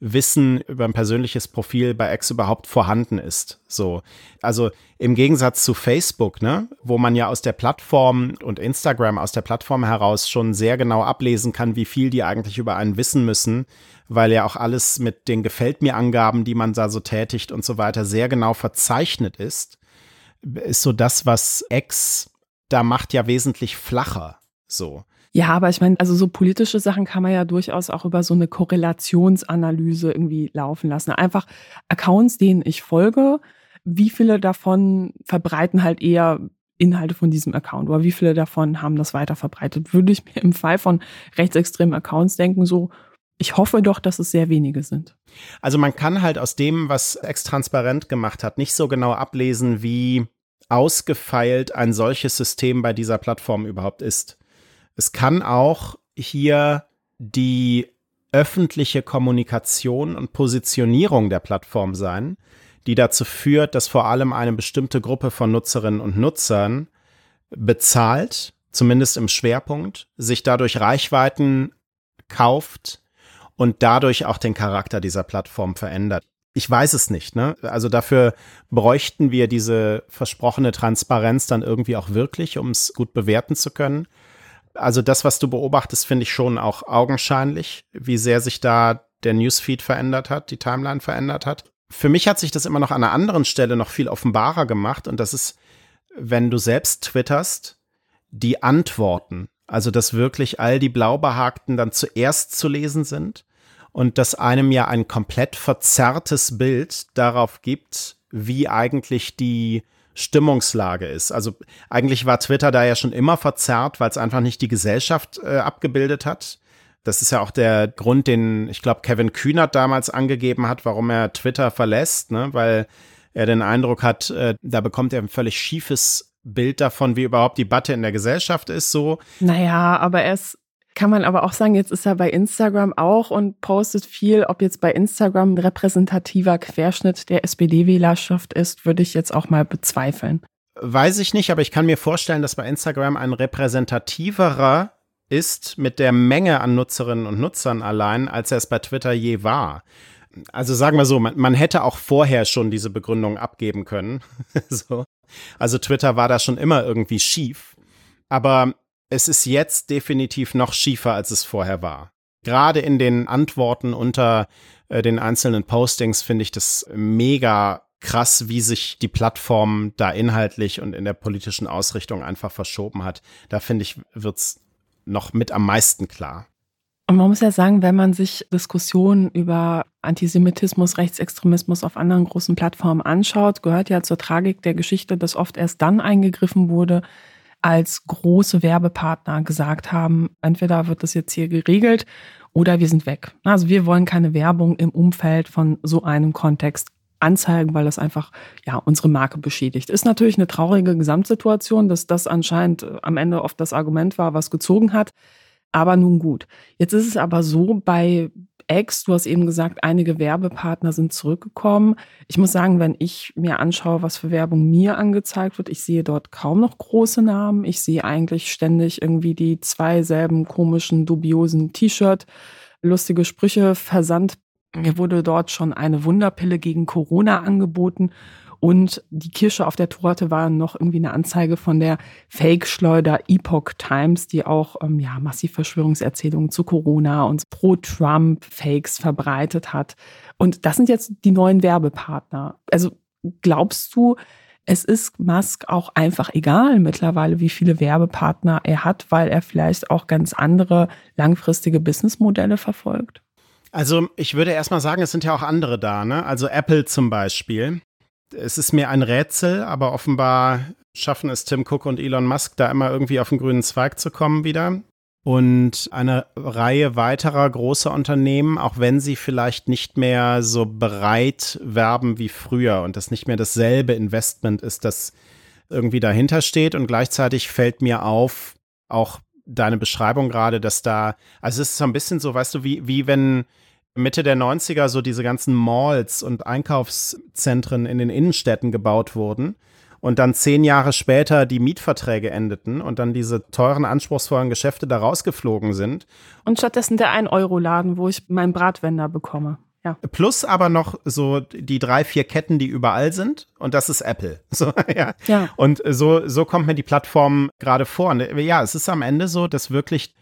[SPEAKER 2] Wissen über ein persönliches Profil bei X überhaupt vorhanden ist. So. Also im Gegensatz zu Facebook, ne, wo man ja aus der Plattform und Instagram aus der Plattform heraus schon sehr genau ablesen kann, wie viel die eigentlich über einen wissen müssen, weil ja auch alles mit den Gefällt mir Angaben, die man da so tätigt und so weiter, sehr genau verzeichnet ist, ist so das, was X da macht, ja wesentlich flacher. So.
[SPEAKER 1] Ja, aber ich meine, also so politische Sachen kann man ja durchaus auch über so eine Korrelationsanalyse irgendwie laufen lassen. Einfach Accounts, denen ich folge, wie viele davon verbreiten halt eher Inhalte von diesem Account oder wie viele davon haben das weiter verbreitet. Würde ich mir im Fall von rechtsextremen Accounts denken, so, ich hoffe doch, dass es sehr wenige sind.
[SPEAKER 2] Also man kann halt aus dem, was Extransparent gemacht hat, nicht so genau ablesen, wie ausgefeilt ein solches System bei dieser Plattform überhaupt ist. Es kann auch hier die öffentliche Kommunikation und Positionierung der Plattform sein, die dazu führt, dass vor allem eine bestimmte Gruppe von Nutzerinnen und Nutzern bezahlt, zumindest im Schwerpunkt, sich dadurch Reichweiten kauft und dadurch auch den Charakter dieser Plattform verändert. Ich weiß es nicht, ne? Also dafür bräuchten wir diese versprochene Transparenz dann irgendwie auch wirklich, um es gut bewerten zu können. Also das, was du beobachtest, finde ich schon auch augenscheinlich, wie sehr sich da der Newsfeed verändert hat, die Timeline verändert hat. Für mich hat sich das immer noch an einer anderen Stelle noch viel offenbarer gemacht und das ist, wenn du selbst twitterst, die Antworten. Also, dass wirklich all die Blaubehagten dann zuerst zu lesen sind und dass einem ja ein komplett verzerrtes Bild darauf gibt, wie eigentlich die Stimmungslage ist. Also eigentlich war Twitter da ja schon immer verzerrt, weil es einfach nicht die Gesellschaft äh, abgebildet hat. Das ist ja auch der Grund, den ich glaube Kevin Kühnert damals angegeben hat, warum er Twitter verlässt, ne? weil er den Eindruck hat, äh, da bekommt er ein völlig schiefes Bild davon, wie überhaupt die Debatte in der Gesellschaft ist. So.
[SPEAKER 1] Naja, aber er ist kann man aber auch sagen, jetzt ist er bei Instagram auch und postet viel. Ob jetzt bei Instagram ein repräsentativer Querschnitt der SPD-Wählerschaft ist, würde ich jetzt auch mal bezweifeln.
[SPEAKER 2] Weiß ich nicht, aber ich kann mir vorstellen, dass bei Instagram ein repräsentativerer ist mit der Menge an Nutzerinnen und Nutzern allein, als er es bei Twitter je war. Also sagen wir so, man, man hätte auch vorher schon diese Begründung abgeben können. so. Also Twitter war da schon immer irgendwie schief. Aber es ist jetzt definitiv noch schiefer, als es vorher war. Gerade in den Antworten unter äh, den einzelnen Postings finde ich das mega krass, wie sich die Plattform da inhaltlich und in der politischen Ausrichtung einfach verschoben hat. Da finde ich, wird's noch mit am meisten klar.
[SPEAKER 1] Und man muss ja sagen, wenn man sich Diskussionen über Antisemitismus, Rechtsextremismus auf anderen großen Plattformen anschaut, gehört ja zur Tragik der Geschichte, dass oft erst dann eingegriffen wurde, als große Werbepartner gesagt haben, entweder wird das jetzt hier geregelt oder wir sind weg. Also wir wollen keine Werbung im Umfeld von so einem Kontext anzeigen, weil das einfach ja unsere Marke beschädigt. Ist natürlich eine traurige Gesamtsituation, dass das anscheinend am Ende oft das Argument war, was gezogen hat. Aber nun gut. Jetzt ist es aber so bei Ex, du hast eben gesagt, einige Werbepartner sind zurückgekommen. Ich muss sagen, wenn ich mir anschaue, was für Werbung mir angezeigt wird, ich sehe dort kaum noch große Namen. Ich sehe eigentlich ständig irgendwie die zwei selben komischen, dubiosen T-Shirt, lustige Sprüche, Versand. Mir wurde dort schon eine Wunderpille gegen Corona angeboten und die Kirsche auf der Torte war noch irgendwie eine Anzeige von der Fake-Schleuder Epoch Times, die auch ähm, ja, massiv Verschwörungserzählungen zu Corona und Pro-Trump-Fakes verbreitet hat. Und das sind jetzt die neuen Werbepartner. Also glaubst du, es ist Musk auch einfach egal mittlerweile, wie viele Werbepartner er hat, weil er vielleicht auch ganz andere langfristige Businessmodelle verfolgt?
[SPEAKER 2] Also ich würde erstmal sagen, es sind ja auch andere da, ne? Also Apple zum Beispiel es ist mir ein Rätsel, aber offenbar schaffen es Tim Cook und Elon Musk da immer irgendwie auf den grünen Zweig zu kommen wieder. Und eine Reihe weiterer großer Unternehmen, auch wenn sie vielleicht nicht mehr so breit werben wie früher und das nicht mehr dasselbe Investment ist, das irgendwie dahinter steht. Und gleichzeitig fällt mir auf, auch deine Beschreibung gerade, dass da, also es ist so ein bisschen so, weißt du, wie, wie wenn Mitte der 90er so diese ganzen Malls und Einkaufszentren in den Innenstädten gebaut wurden und dann zehn Jahre später die Mietverträge endeten und dann diese teuren, anspruchsvollen Geschäfte da rausgeflogen sind.
[SPEAKER 1] Und stattdessen der 1-Euro-Laden, wo ich meinen Bratwender bekomme. Ja.
[SPEAKER 2] Plus aber noch so die drei, vier Ketten, die überall sind. Und das ist Apple. So, ja.
[SPEAKER 1] ja.
[SPEAKER 2] Und so, so kommt mir die Plattform gerade vor. Und ja, es ist am Ende so, dass wirklich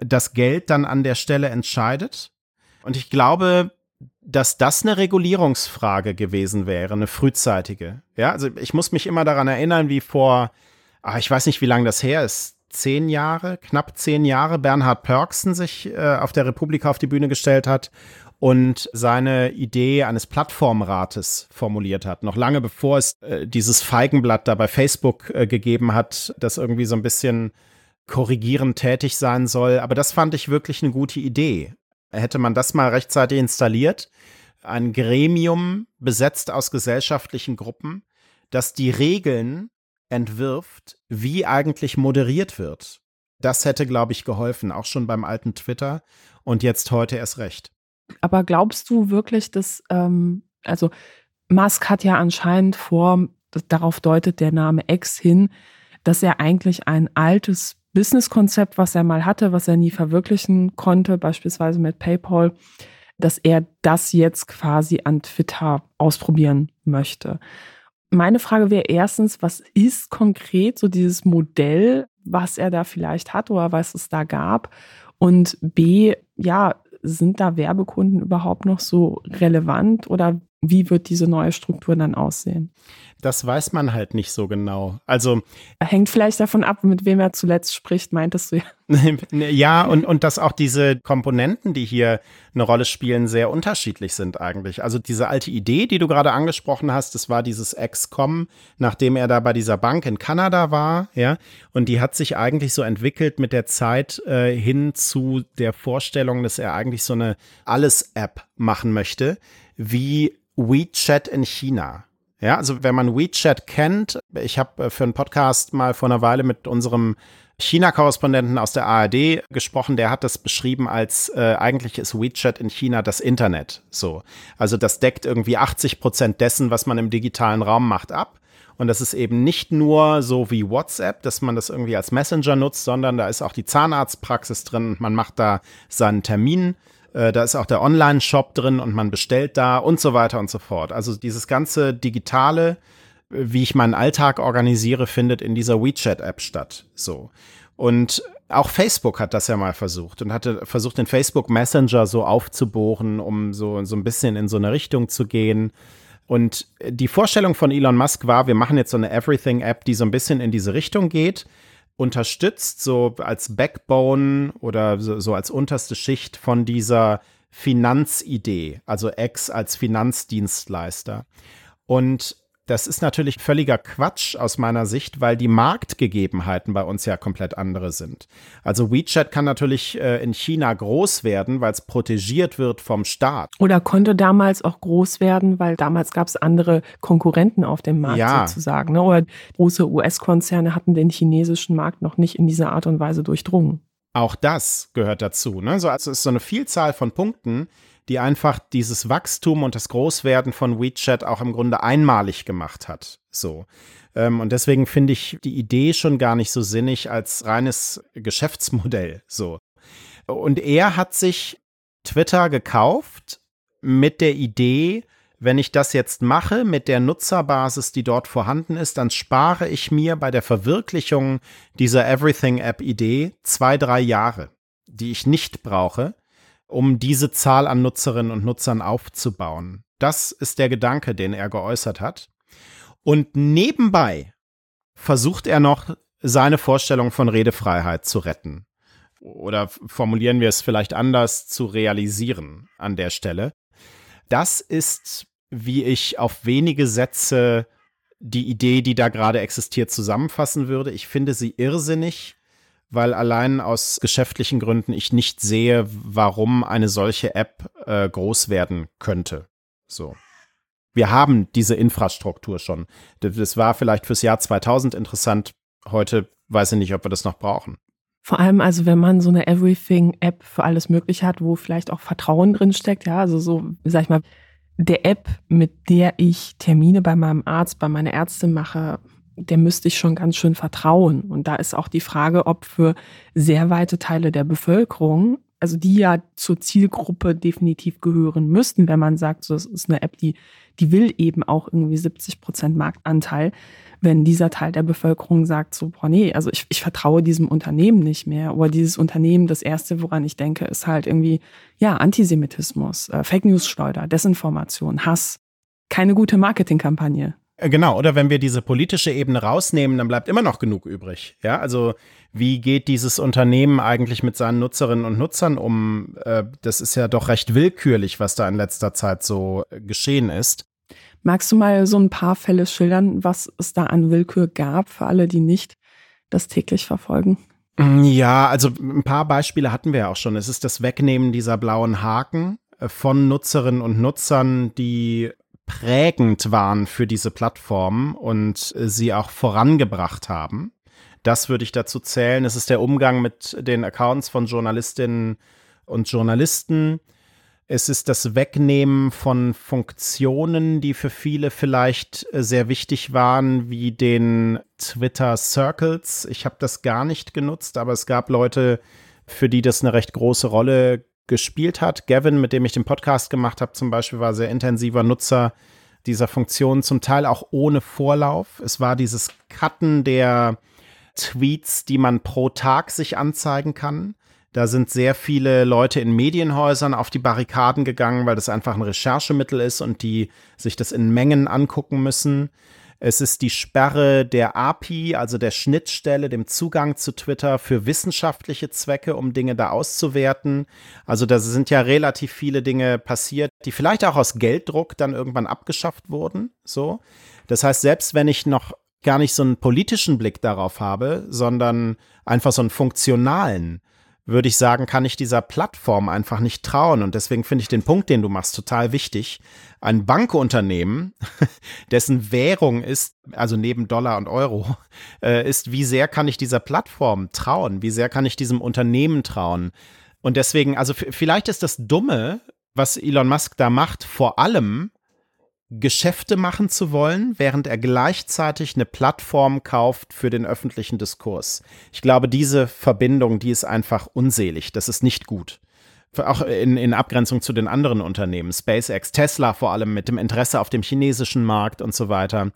[SPEAKER 2] das Geld dann an der Stelle entscheidet. Und ich glaube, dass das eine Regulierungsfrage gewesen wäre, eine frühzeitige. Ja, also ich muss mich immer daran erinnern, wie vor, ach, ich weiß nicht, wie lange das her ist, zehn Jahre, knapp zehn Jahre, Bernhard Pörksen sich äh, auf der Republika auf die Bühne gestellt hat und seine Idee eines Plattformrates formuliert hat. Noch lange bevor es äh, dieses Feigenblatt da bei Facebook äh, gegeben hat, das irgendwie so ein bisschen korrigierend tätig sein soll. Aber das fand ich wirklich eine gute Idee. Hätte man das mal rechtzeitig installiert, ein Gremium besetzt aus gesellschaftlichen Gruppen, das die Regeln entwirft, wie eigentlich moderiert wird. Das hätte, glaube ich, geholfen, auch schon beim alten Twitter und jetzt heute erst recht.
[SPEAKER 1] Aber glaubst du wirklich, dass, ähm, also Musk hat ja anscheinend vor, darauf deutet der Name X hin, dass er eigentlich ein altes Businesskonzept, was er mal hatte, was er nie verwirklichen konnte, beispielsweise mit PayPal, dass er das jetzt quasi an Twitter ausprobieren möchte. Meine Frage wäre erstens, was ist konkret so dieses Modell, was er da vielleicht hat oder was es da gab? Und B, ja, sind da Werbekunden überhaupt noch so relevant oder wie wird diese neue Struktur dann aussehen?
[SPEAKER 2] Das weiß man halt nicht so genau. Also
[SPEAKER 1] hängt vielleicht davon ab, mit wem er zuletzt spricht, meintest du ja.
[SPEAKER 2] ja, und, und dass auch diese Komponenten, die hier eine Rolle spielen, sehr unterschiedlich sind eigentlich. Also diese alte Idee, die du gerade angesprochen hast, das war dieses Ex-Com, nachdem er da bei dieser Bank in Kanada war, ja, und die hat sich eigentlich so entwickelt mit der Zeit äh, hin zu der Vorstellung, dass er eigentlich so eine Alles-App machen möchte, wie WeChat in China. Ja, also wenn man WeChat kennt, ich habe äh, für einen Podcast mal vor einer Weile mit unserem China-Korrespondenten aus der ARD gesprochen, der hat das beschrieben als äh, eigentlich ist WeChat in China das Internet. So, also das deckt irgendwie 80 Prozent dessen, was man im digitalen Raum macht, ab. Und das ist eben nicht nur so wie WhatsApp, dass man das irgendwie als Messenger nutzt, sondern da ist auch die Zahnarztpraxis drin. Man macht da seinen Termin äh, da ist auch der Online-Shop drin und man bestellt da und so weiter und so fort. Also dieses ganze Digitale, äh, wie ich meinen Alltag organisiere, findet in dieser WeChat-App statt. So. Und auch Facebook hat das ja mal versucht und hatte versucht, den Facebook Messenger so aufzubohren, um so, so ein bisschen in so eine Richtung zu gehen. Und die Vorstellung von Elon Musk war, wir machen jetzt so eine Everything-App, die so ein bisschen in diese Richtung geht unterstützt, so als Backbone oder so, so als unterste Schicht von dieser Finanzidee, also X als Finanzdienstleister. Und das ist natürlich völliger Quatsch aus meiner Sicht, weil die Marktgegebenheiten bei uns ja komplett andere sind. Also WeChat kann natürlich äh, in China groß werden, weil es protegiert wird vom Staat.
[SPEAKER 1] Oder konnte damals auch groß werden, weil damals gab es andere Konkurrenten auf dem Markt ja. sozusagen. Ne? Oder große US-Konzerne hatten den chinesischen Markt noch nicht in dieser Art und Weise durchdrungen.
[SPEAKER 2] Auch das gehört dazu. Ne? So, also es ist so eine Vielzahl von Punkten, die einfach dieses Wachstum und das Großwerden von WeChat auch im Grunde einmalig gemacht hat. So. Ähm, und deswegen finde ich die Idee schon gar nicht so sinnig als reines Geschäftsmodell. So. Und er hat sich Twitter gekauft mit der Idee, wenn ich das jetzt mache mit der Nutzerbasis, die dort vorhanden ist, dann spare ich mir bei der Verwirklichung dieser Everything-App-Idee zwei, drei Jahre, die ich nicht brauche, um diese Zahl an Nutzerinnen und Nutzern aufzubauen. Das ist der Gedanke, den er geäußert hat. Und nebenbei versucht er noch, seine Vorstellung von Redefreiheit zu retten. Oder formulieren wir es vielleicht anders, zu realisieren an der Stelle. Das ist, wie ich auf wenige Sätze die Idee, die da gerade existiert, zusammenfassen würde. Ich finde sie irrsinnig weil allein aus geschäftlichen Gründen ich nicht sehe, warum eine solche App äh, groß werden könnte. So. Wir haben diese Infrastruktur schon. Das war vielleicht fürs Jahr 2000 interessant. Heute weiß ich nicht, ob wir das noch brauchen.
[SPEAKER 1] Vor allem also, wenn man so eine Everything-App für alles Mögliche hat, wo vielleicht auch Vertrauen drin steckt, ja, also so, sag ich mal, der App, mit der ich Termine bei meinem Arzt, bei meiner Ärztin mache, der müsste ich schon ganz schön vertrauen. Und da ist auch die Frage, ob für sehr weite Teile der Bevölkerung, also die ja zur Zielgruppe definitiv gehören müssten, wenn man sagt, so, das ist eine App, die, die will eben auch irgendwie 70 Prozent Marktanteil, wenn dieser Teil der Bevölkerung sagt, so, boah, nee, also ich, ich vertraue diesem Unternehmen nicht mehr. Oder dieses Unternehmen, das erste, woran ich denke, ist halt irgendwie, ja, Antisemitismus, äh, Fake News Schleuder, Desinformation, Hass. Keine gute Marketingkampagne
[SPEAKER 2] genau, oder wenn wir diese politische Ebene rausnehmen, dann bleibt immer noch genug übrig. Ja, also wie geht dieses Unternehmen eigentlich mit seinen Nutzerinnen und Nutzern um? Äh, das ist ja doch recht willkürlich, was da in letzter Zeit so geschehen ist.
[SPEAKER 1] Magst du mal so ein paar Fälle schildern, was es da an Willkür gab für alle, die nicht das täglich verfolgen?
[SPEAKER 2] Mm, ja, also ein paar Beispiele hatten wir ja auch schon. Es ist das Wegnehmen dieser blauen Haken äh, von Nutzerinnen und Nutzern, die prägend waren für diese Plattform und äh, sie auch vorangebracht haben. Das würde ich dazu zählen. Es ist der Umgang mit den Accounts von Journalistinnen und Journalisten. Es ist das Wegnehmen von Funktionen, die für viele vielleicht äh, sehr wichtig waren, wie den Twitter Circles. Ich habe das gar nicht genutzt, aber es gab Leute, für die das eine recht große Rolle gespielt hat. Gavin, mit dem ich den Podcast gemacht habe, zum Beispiel, war sehr intensiver Nutzer dieser Funktion, zum Teil auch ohne Vorlauf. Es war dieses Cutten der Tweets, die man pro Tag sich anzeigen kann. Da sind sehr viele Leute in Medienhäusern auf die Barrikaden gegangen, weil das einfach ein Recherchemittel ist und die sich das in Mengen angucken müssen. Es ist die Sperre der API, also der Schnittstelle, dem Zugang zu Twitter für wissenschaftliche Zwecke, um Dinge da auszuwerten. Also da sind ja relativ viele Dinge passiert, die vielleicht auch aus Gelddruck dann irgendwann abgeschafft wurden. So. Das heißt, selbst wenn ich noch gar nicht so einen politischen Blick darauf habe, sondern einfach so einen funktionalen, würde ich sagen, kann ich dieser Plattform einfach nicht trauen. Und deswegen finde ich den Punkt, den du machst, total wichtig. Ein Bankunternehmen, dessen Währung ist, also neben Dollar und Euro, äh, ist, wie sehr kann ich dieser Plattform trauen? Wie sehr kann ich diesem Unternehmen trauen? Und deswegen, also vielleicht ist das Dumme, was Elon Musk da macht, vor allem Geschäfte machen zu wollen, während er gleichzeitig eine Plattform kauft für den öffentlichen Diskurs. Ich glaube, diese Verbindung, die ist einfach unselig. Das ist nicht gut. Auch in, in Abgrenzung zu den anderen Unternehmen, SpaceX, Tesla vor allem mit dem Interesse auf dem chinesischen Markt und so weiter.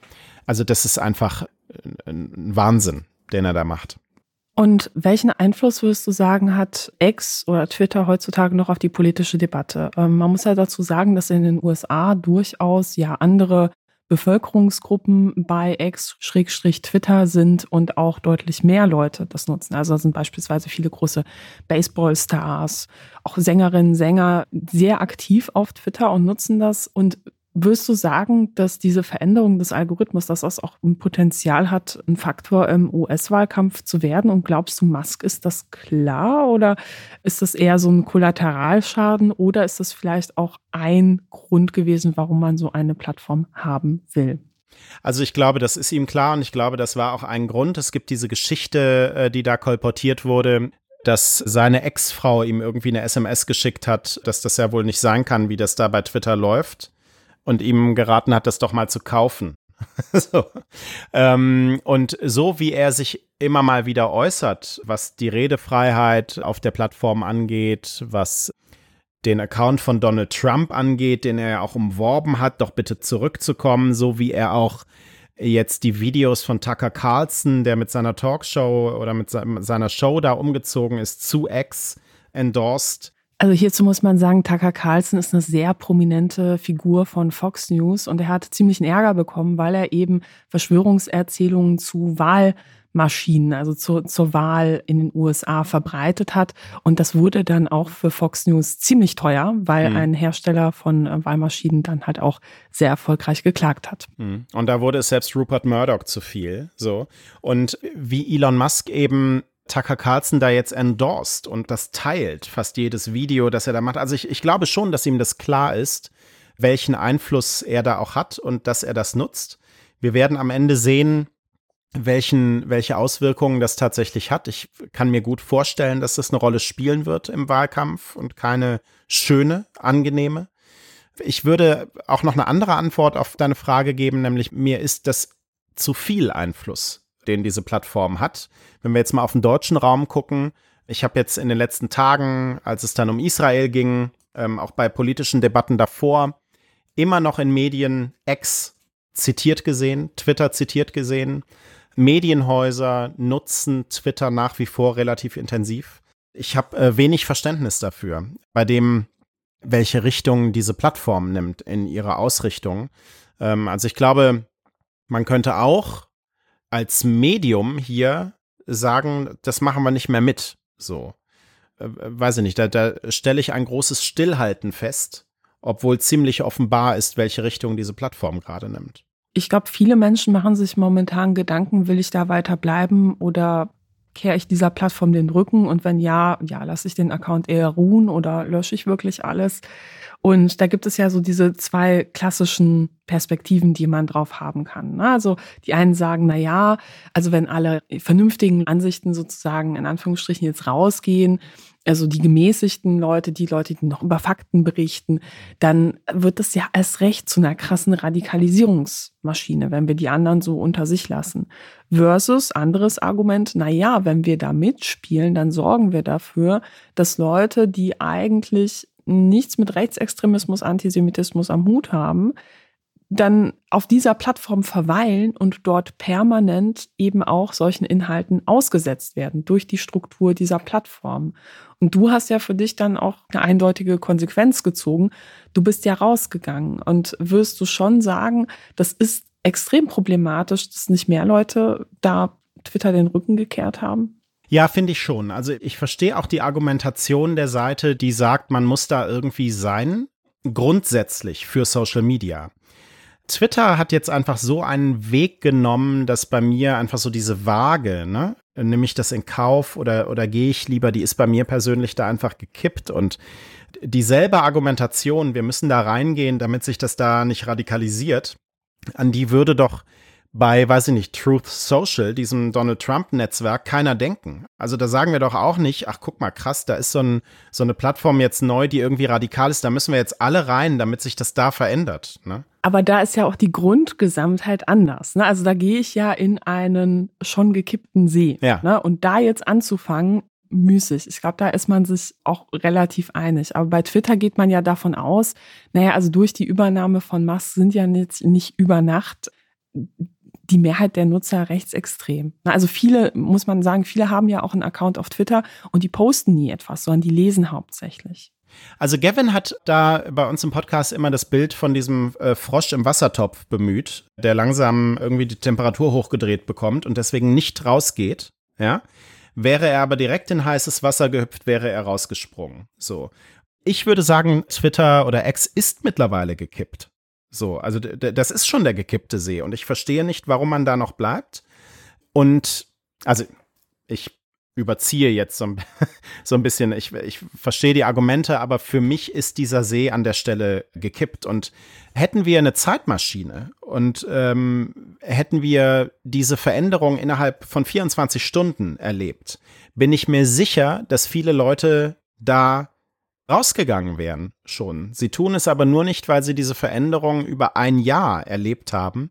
[SPEAKER 2] Also das ist einfach ein Wahnsinn, den er da macht.
[SPEAKER 1] Und welchen Einfluss würdest du sagen, hat X oder Twitter heutzutage noch auf die politische Debatte? Ähm, man muss ja dazu sagen, dass in den USA durchaus ja andere Bevölkerungsgruppen bei X-Twitter sind und auch deutlich mehr Leute das nutzen. Also sind beispielsweise viele große Baseballstars, auch Sängerinnen, Sänger sehr aktiv auf Twitter und nutzen das. Und Würdest du sagen, dass diese Veränderung des Algorithmus, dass das auch ein Potenzial hat, ein Faktor im US-Wahlkampf zu werden? Und glaubst du, Musk ist das klar oder ist das eher so ein Kollateralschaden oder ist das vielleicht auch ein Grund gewesen, warum man so eine Plattform haben will?
[SPEAKER 2] Also ich glaube, das ist ihm klar und ich glaube, das war auch ein Grund. Es gibt diese Geschichte, äh, die da kolportiert wurde, dass seine Ex-Frau ihm irgendwie eine SMS geschickt hat, dass das ja wohl nicht sein kann, wie das da bei Twitter läuft und ihm geraten hat, das doch mal zu kaufen. so. Ähm, und so wie er sich immer mal wieder äußert, was die Redefreiheit auf der Plattform angeht, was den Account von Donald Trump angeht, den er auch umworben hat, doch bitte zurückzukommen, so wie er auch jetzt die Videos von Tucker Carlson, der mit seiner Talkshow oder mit seiner Show da umgezogen ist, zu X endorsed,
[SPEAKER 1] also hierzu muss man sagen, Tucker Carlson ist eine sehr prominente Figur von Fox News und er hat ziemlichen Ärger bekommen, weil er eben Verschwörungserzählungen zu Wahlmaschinen, also zu, zur Wahl in den USA verbreitet hat. Und das wurde dann auch für Fox News ziemlich teuer, weil mhm. ein Hersteller von äh, Wahlmaschinen dann halt auch sehr erfolgreich geklagt hat.
[SPEAKER 2] Mhm. Und da wurde es selbst Rupert Murdoch zu viel. So. Und wie Elon Musk eben Tucker Carlson da jetzt endorsed und das teilt, fast jedes Video, das er da macht. Also ich, ich glaube schon, dass ihm das klar ist, welchen Einfluss er da auch hat und dass er das nutzt. Wir werden am Ende sehen, welchen, welche Auswirkungen das tatsächlich hat. Ich kann mir gut vorstellen, dass das eine Rolle spielen wird im Wahlkampf und keine schöne, angenehme. Ich würde auch noch eine andere Antwort auf deine Frage geben, nämlich mir ist das zu viel Einfluss den diese Plattform hat. Wenn wir jetzt mal auf den deutschen Raum gucken, ich habe jetzt in den letzten Tagen, als es dann um Israel ging, ähm, auch bei politischen Debatten davor, immer noch in Medien Ex zitiert gesehen, Twitter zitiert gesehen. Medienhäuser nutzen Twitter nach wie vor relativ intensiv. Ich habe äh, wenig Verständnis dafür, bei dem, welche Richtung diese Plattform nimmt in ihrer Ausrichtung. Ähm, also ich glaube, Man könnte auch als Medium hier sagen, das machen wir nicht mehr mit. So. Äh, weiß ich nicht, da, da stelle ich ein großes Stillhalten fest, obwohl ziemlich offenbar ist, welche Richtung diese Plattform gerade nimmt.
[SPEAKER 1] Ich glaube, viele Menschen machen sich momentan Gedanken, will ich da weiter bleiben oder kehre ich dieser Plattform den Rücken? Und wenn ja, ja, lasse ich den Account eher ruhen oder lösche ich wirklich alles? Und da gibt es ja so diese zwei klassischen Perspektiven, die man drauf haben kann. Ne? Also die einen sagen, na ja, also wenn alle vernünftigen Ansichten sozusagen in Anführungsstrichen jetzt rausgehen, also die gemäßigten Leute, die Leute, die noch über Fakten berichten, dann wird das ja erst recht zu einer krassen Radikalisierungsmaschine, wenn wir die anderen so unter sich lassen. Versus anderes Argument, na ja, wenn wir da mitspielen, dann sorgen wir dafür, dass Leute, die eigentlich nichts mit Rechtsextremismus, Antisemitismus am Hut haben, dann auf dieser Plattform verweilen und dort permanent eben auch solchen Inhalten ausgesetzt werden durch die Struktur dieser Plattform. Und du hast ja für dich dann auch eine eindeutige Konsequenz gezogen. Du bist ja rausgegangen und wirst du schon sagen, das ist extrem problematisch, dass nicht mehr Leute da Twitter den Rücken gekehrt haben?
[SPEAKER 2] Ja, finde ich schon. Also ich verstehe auch die Argumentation der Seite, die sagt, man muss da irgendwie sein, grundsätzlich für Social Media. Twitter hat jetzt einfach so einen Weg genommen, dass bei mir einfach so diese Waage, ne, nehme ich das in Kauf oder, oder gehe ich lieber, die ist bei mir persönlich da einfach gekippt und dieselbe Argumentation, wir müssen da reingehen, damit sich das da nicht radikalisiert, an die würde doch bei, weiß ich nicht, Truth Social, diesem Donald Trump-Netzwerk, keiner denken. Also da sagen wir doch auch nicht, ach guck mal, krass, da ist so, ein, so eine Plattform jetzt neu, die irgendwie radikal ist, da müssen wir jetzt alle rein, damit sich das da verändert. Ne?
[SPEAKER 1] Aber da ist ja auch die Grundgesamtheit anders. Ne? Also da gehe ich ja in einen schon gekippten See. Ja. Ne? Und da jetzt anzufangen, müßig. Ich glaube, da ist man sich auch relativ einig. Aber bei Twitter geht man ja davon aus, naja, also durch die Übernahme von Musk sind ja nicht, nicht über Nacht die Mehrheit der Nutzer rechtsextrem. Also viele, muss man sagen, viele haben ja auch einen Account auf Twitter und die posten nie etwas, sondern die lesen hauptsächlich.
[SPEAKER 2] Also Gavin hat da bei uns im Podcast immer das Bild von diesem äh, Frosch im Wassertopf bemüht, der langsam irgendwie die Temperatur hochgedreht bekommt und deswegen nicht rausgeht. Ja, wäre er aber direkt in heißes Wasser gehüpft, wäre er rausgesprungen. So, ich würde sagen, Twitter oder X ist mittlerweile gekippt. So, also das ist schon der gekippte See und ich verstehe nicht, warum man da noch bleibt. Und also ich überziehe jetzt so ein, so ein bisschen, ich, ich verstehe die Argumente, aber für mich ist dieser See an der Stelle gekippt. Und hätten wir eine Zeitmaschine und ähm, hätten wir diese Veränderung innerhalb von 24 Stunden erlebt, bin ich mir sicher, dass viele Leute da rausgegangen wären schon. Sie tun es aber nur nicht, weil sie diese Veränderung über ein Jahr erlebt haben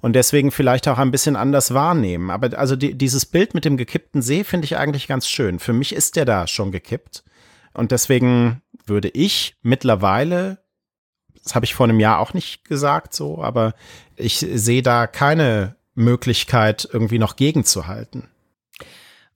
[SPEAKER 2] und deswegen vielleicht auch ein bisschen anders wahrnehmen. Aber also die, dieses Bild mit dem gekippten See finde ich eigentlich ganz schön. Für mich ist der da schon gekippt und deswegen würde ich mittlerweile, das habe ich vor einem Jahr auch nicht gesagt so, aber ich sehe da keine Möglichkeit irgendwie noch gegenzuhalten.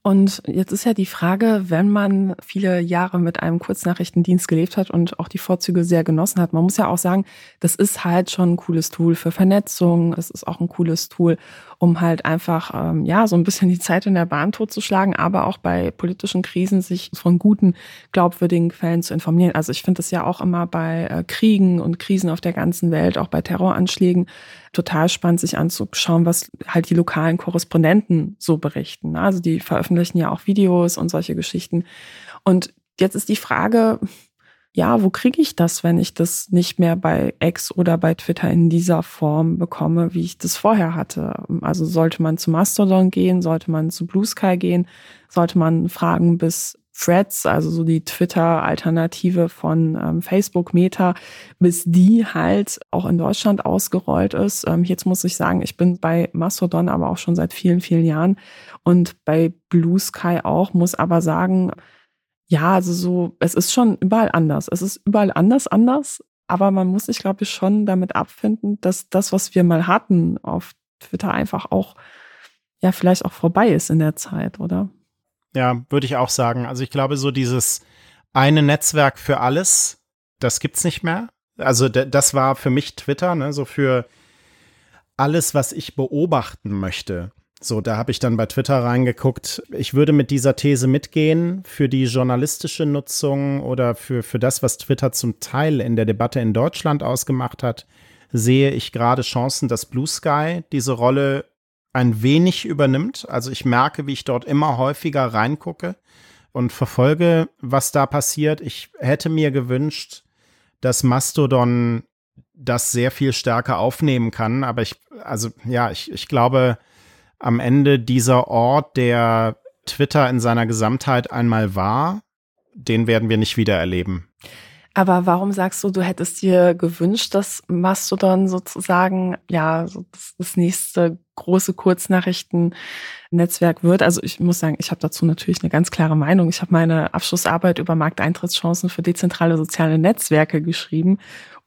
[SPEAKER 1] Und jetzt ist ja die Frage, wenn man viele Jahre mit einem Kurznachrichtendienst gelebt hat und auch die Vorzüge sehr genossen hat, man muss ja auch sagen, das ist halt schon ein cooles Tool für Vernetzung. Es ist auch ein cooles Tool, um halt einfach, ähm, ja, so ein bisschen die Zeit in der Bahn totzuschlagen, aber auch bei politischen Krisen sich von guten, glaubwürdigen Quellen zu informieren. Also ich finde das ja auch immer bei äh, Kriegen und Krisen auf der ganzen Welt, auch bei Terroranschlägen, total spannend, sich anzuschauen, was halt die lokalen Korrespondenten so berichten. Ne? Also die veröffentlichen ja auch Videos und solche Geschichten. Und jetzt ist die Frage, ja, wo kriege ich das, wenn ich das nicht mehr bei X oder bei Twitter in dieser Form bekomme, wie ich das vorher hatte? Also sollte man zu Mastodon gehen, sollte man zu Blue Sky gehen, sollte man fragen bis Threads, also so die Twitter-Alternative von ähm, Facebook Meta, bis die halt auch in Deutschland ausgerollt ist. Ähm, jetzt muss ich sagen, ich bin bei Mastodon aber auch schon seit vielen, vielen Jahren und bei Blue Sky auch, muss aber sagen, ja, also so, es ist schon überall anders. Es ist überall anders anders, aber man muss sich, glaube ich, schon damit abfinden, dass das, was wir mal hatten auf Twitter einfach auch, ja, vielleicht auch vorbei ist in der Zeit, oder?
[SPEAKER 2] Ja, würde ich auch sagen. Also ich glaube, so dieses eine Netzwerk für alles, das gibt's nicht mehr. Also das war für mich Twitter, ne, so für alles, was ich beobachten möchte. So, da habe ich dann bei Twitter reingeguckt. Ich würde mit dieser These mitgehen für die journalistische Nutzung oder für, für das, was Twitter zum Teil in der Debatte in Deutschland ausgemacht hat, sehe ich gerade Chancen, dass Blue Sky diese Rolle ein wenig übernimmt. Also ich merke, wie ich dort immer häufiger reingucke und verfolge, was da passiert. Ich hätte mir gewünscht, dass Mastodon das sehr viel stärker aufnehmen kann. Aber ich, also ja, ich, ich glaube, am Ende dieser Ort, der Twitter in seiner Gesamtheit einmal war, den werden wir nicht wieder erleben.
[SPEAKER 1] Aber warum sagst du, du hättest dir gewünscht, dass Mastodon sozusagen ja so das, das nächste große Kurznachrichten-Netzwerk wird? Also ich muss sagen, ich habe dazu natürlich eine ganz klare Meinung. Ich habe meine Abschlussarbeit über Markteintrittschancen für dezentrale soziale Netzwerke geschrieben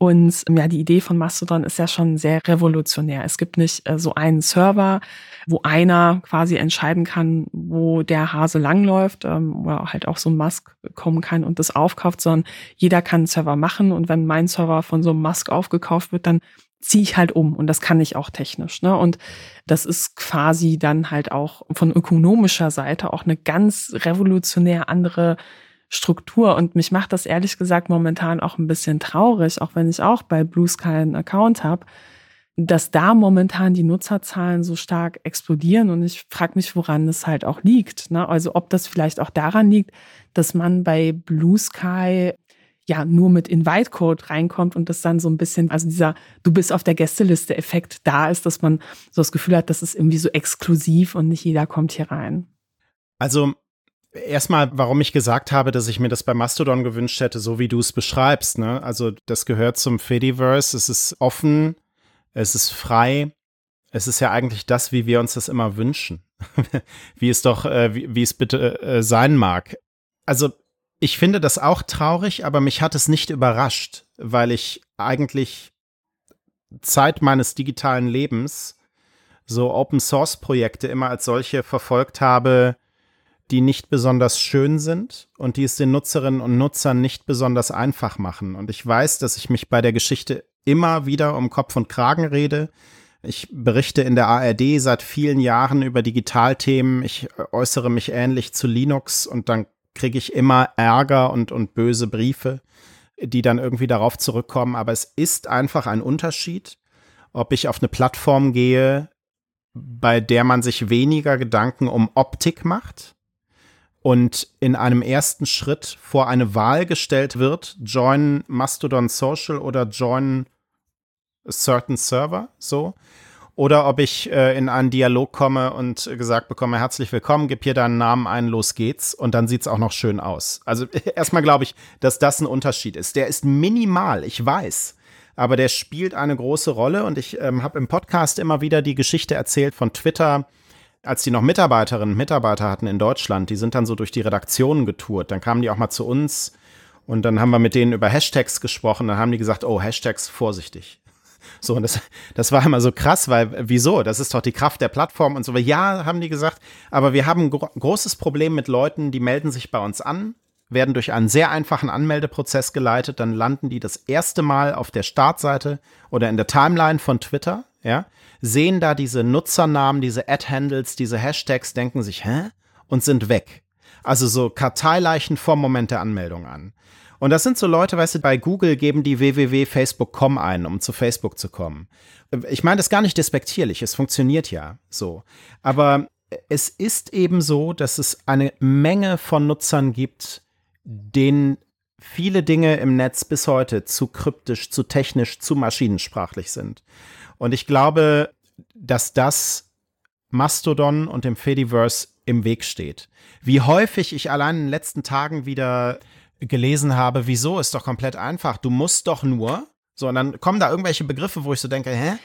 [SPEAKER 1] und ja, die Idee von Mastodon ist ja schon sehr revolutionär. Es gibt nicht äh, so einen Server, wo einer quasi entscheiden kann, wo der Hase langläuft, ähm, oder halt auch so ein Musk kommen kann und das aufkauft, sondern jeder kann einen Server machen und wenn mein Server von so einem Musk aufgekauft wird, dann ziehe ich halt um und das kann ich auch technisch. Ne? Und das ist quasi dann halt auch von ökonomischer Seite auch eine ganz revolutionär andere Struktur. Und mich macht das ehrlich gesagt momentan auch ein bisschen traurig, auch wenn ich auch bei Blue Sky einen Account habe, dass da momentan die Nutzerzahlen so stark explodieren. Und ich frage mich, woran das halt auch liegt. Ne? Also ob das vielleicht auch daran liegt, dass man bei Blue Sky ja nur mit Invite-Code reinkommt und das dann so ein bisschen, also dieser Du bist auf der Gästeliste-Effekt da ist, dass man so das Gefühl hat, das ist irgendwie so exklusiv und nicht jeder kommt hier rein.
[SPEAKER 2] Also Erstmal, warum ich gesagt habe, dass ich mir das bei Mastodon gewünscht hätte, so wie du es beschreibst. Ne? Also das gehört zum Fediverse. Es ist offen, es ist frei. Es ist ja eigentlich das, wie wir uns das immer wünschen. wie es doch, äh, wie, wie, es bitte äh, sein mag. Also ich finde das auch traurig, aber mich hat es nicht überrascht, weil ich eigentlich Zeit meines digitalen Lebens so Open Source Projekte immer als solche verfolgt habe, die nicht besonders schön sind und die es den Nutzerinnen und Nutzern nicht besonders einfach machen. Und ich weiß, dass ich mich bei der Geschichte immer wieder um Kopf und Kragen rede. Ich berichte in der ARD seit vielen Jahren über Digitalthemen. Ich äußere mich ähnlich zu Linux und dann kriege ich immer Ärger und, und böse Briefe, die dann irgendwie darauf zurückkommen. Aber es ist einfach ein Unterschied, ob ich auf eine Plattform gehe, bei der man sich weniger Gedanken um Optik macht und in einem ersten Schritt vor eine Wahl gestellt wird, join Mastodon Social oder join a certain Server, so. Oder ob ich äh, in einen Dialog komme und gesagt bekomme, herzlich willkommen, gib hier deinen Namen ein, los geht's. Und dann sieht's auch noch schön aus. Also erstmal glaube ich, dass das ein Unterschied ist. Der ist minimal, ich weiß. Aber der spielt eine große Rolle. Und ich ähm, habe im Podcast immer wieder die Geschichte erzählt von Twitter, als die noch Mitarbeiterinnen und Mitarbeiter hatten in Deutschland, die sind dann so durch die Redaktionen getourt. Dann kamen die auch mal zu uns und dann haben wir mit denen über Hashtags gesprochen. Dann haben die gesagt, oh, Hashtags vorsichtig. So, und das, das war immer so krass, weil, wieso? Das ist doch die Kraft der Plattform und so. Ja, haben die gesagt, aber wir haben ein gro großes Problem mit Leuten, die melden sich bei uns an, werden durch einen sehr einfachen Anmeldeprozess geleitet, dann landen die das erste Mal auf der Startseite oder in der Timeline von Twitter, ja, sehen da diese Nutzernamen, diese Ad-Handles, diese Hashtags, denken sich, hä? Und sind weg. Also so Karteileichen vom Moment der Anmeldung an. Und das sind so Leute, weißt du, bei Google geben die www.facebook.com ein, um zu Facebook zu kommen. Ich meine das gar nicht despektierlich, es funktioniert ja so. Aber es ist eben so, dass es eine Menge von Nutzern gibt, denen viele Dinge im Netz bis heute zu kryptisch, zu technisch, zu maschinensprachlich sind. Und ich glaube, dass das Mastodon und dem Fediverse im Weg steht. Wie häufig ich allein in den letzten Tagen wieder gelesen habe, wieso ist doch komplett einfach. Du musst doch nur. So, und dann kommen da irgendwelche Begriffe, wo ich so denke, hä?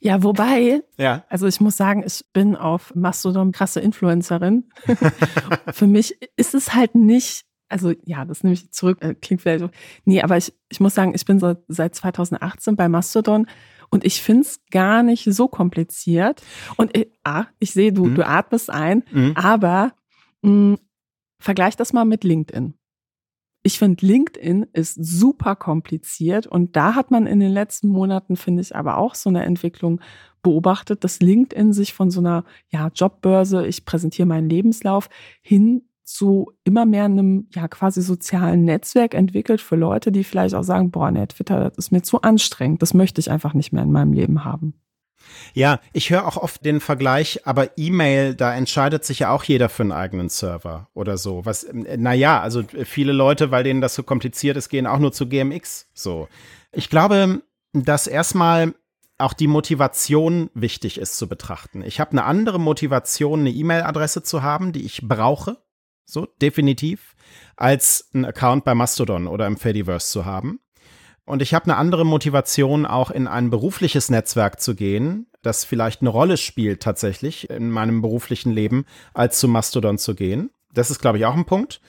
[SPEAKER 1] Ja, wobei, ja. also ich muss sagen, ich bin auf Mastodon krasse Influencerin. Für mich ist es halt nicht, also ja, das nehme ich zurück, äh, klingt vielleicht so. Nee, aber ich, ich muss sagen, ich bin so seit 2018 bei Mastodon und ich finde es gar nicht so kompliziert. Und ich, äh, ah, ich sehe, du, mhm. du atmest ein, mhm. aber mh, hm, vergleich das mal mit LinkedIn. Ich finde, LinkedIn ist super kompliziert und da hat man in den letzten Monaten, finde ich, aber auch so eine Entwicklung beobachtet, dass LinkedIn sich von so einer ja, Jobbörse, ich präsentiere meinen Lebenslauf, hin zu immer mehr einem ja quasi sozialen Netzwerk entwickelt für Leute, die vielleicht auch sagen, boah, nee, Twitter, das ist mir zu anstrengend, das möchte ich einfach nicht mehr in meinem Leben haben.
[SPEAKER 2] Ja, ich höre auch oft den Vergleich, aber E-Mail, da entscheidet sich ja auch jeder für einen eigenen Server oder so. Was, naja, also viele Leute, weil denen das so kompliziert ist, gehen auch nur zu GMX. So. Ich glaube, dass erstmal auch die Motivation wichtig ist zu betrachten. Ich habe eine andere Motivation, eine E-Mail-Adresse zu haben, die ich brauche, so definitiv, als einen Account bei Mastodon oder im Fediverse zu haben. Und ich habe eine andere Motivation, auch in ein berufliches Netzwerk zu gehen, das vielleicht eine Rolle spielt tatsächlich in meinem beruflichen Leben, als zu Mastodon zu gehen. Das ist, glaube ich, auch ein Punkt.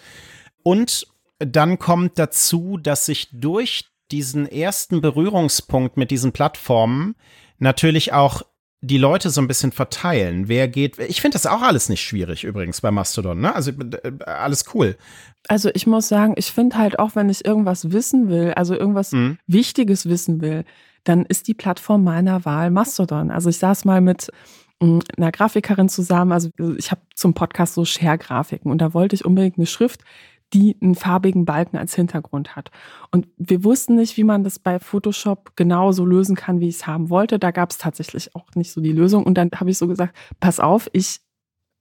[SPEAKER 2] Und dann kommt dazu, dass sich durch diesen ersten Berührungspunkt mit diesen Plattformen natürlich auch die Leute so ein bisschen verteilen. Wer geht, ich finde das auch alles nicht schwierig übrigens bei Mastodon, ne? Also alles cool.
[SPEAKER 1] Also ich muss sagen, ich finde halt auch, wenn ich irgendwas wissen will, also irgendwas mhm. Wichtiges wissen will, dann ist die Plattform meiner Wahl Mastodon. Also ich saß mal mit mm, einer Grafikerin zusammen, also ich habe zum Podcast so Share-Grafiken und da wollte ich unbedingt eine Schrift, die einen farbigen Balken als Hintergrund hat. Und wir wussten nicht, wie man das bei Photoshop genau so lösen kann, wie ich es haben wollte. Da gab es tatsächlich auch nicht so die Lösung. Und dann habe ich so gesagt, pass auf, ich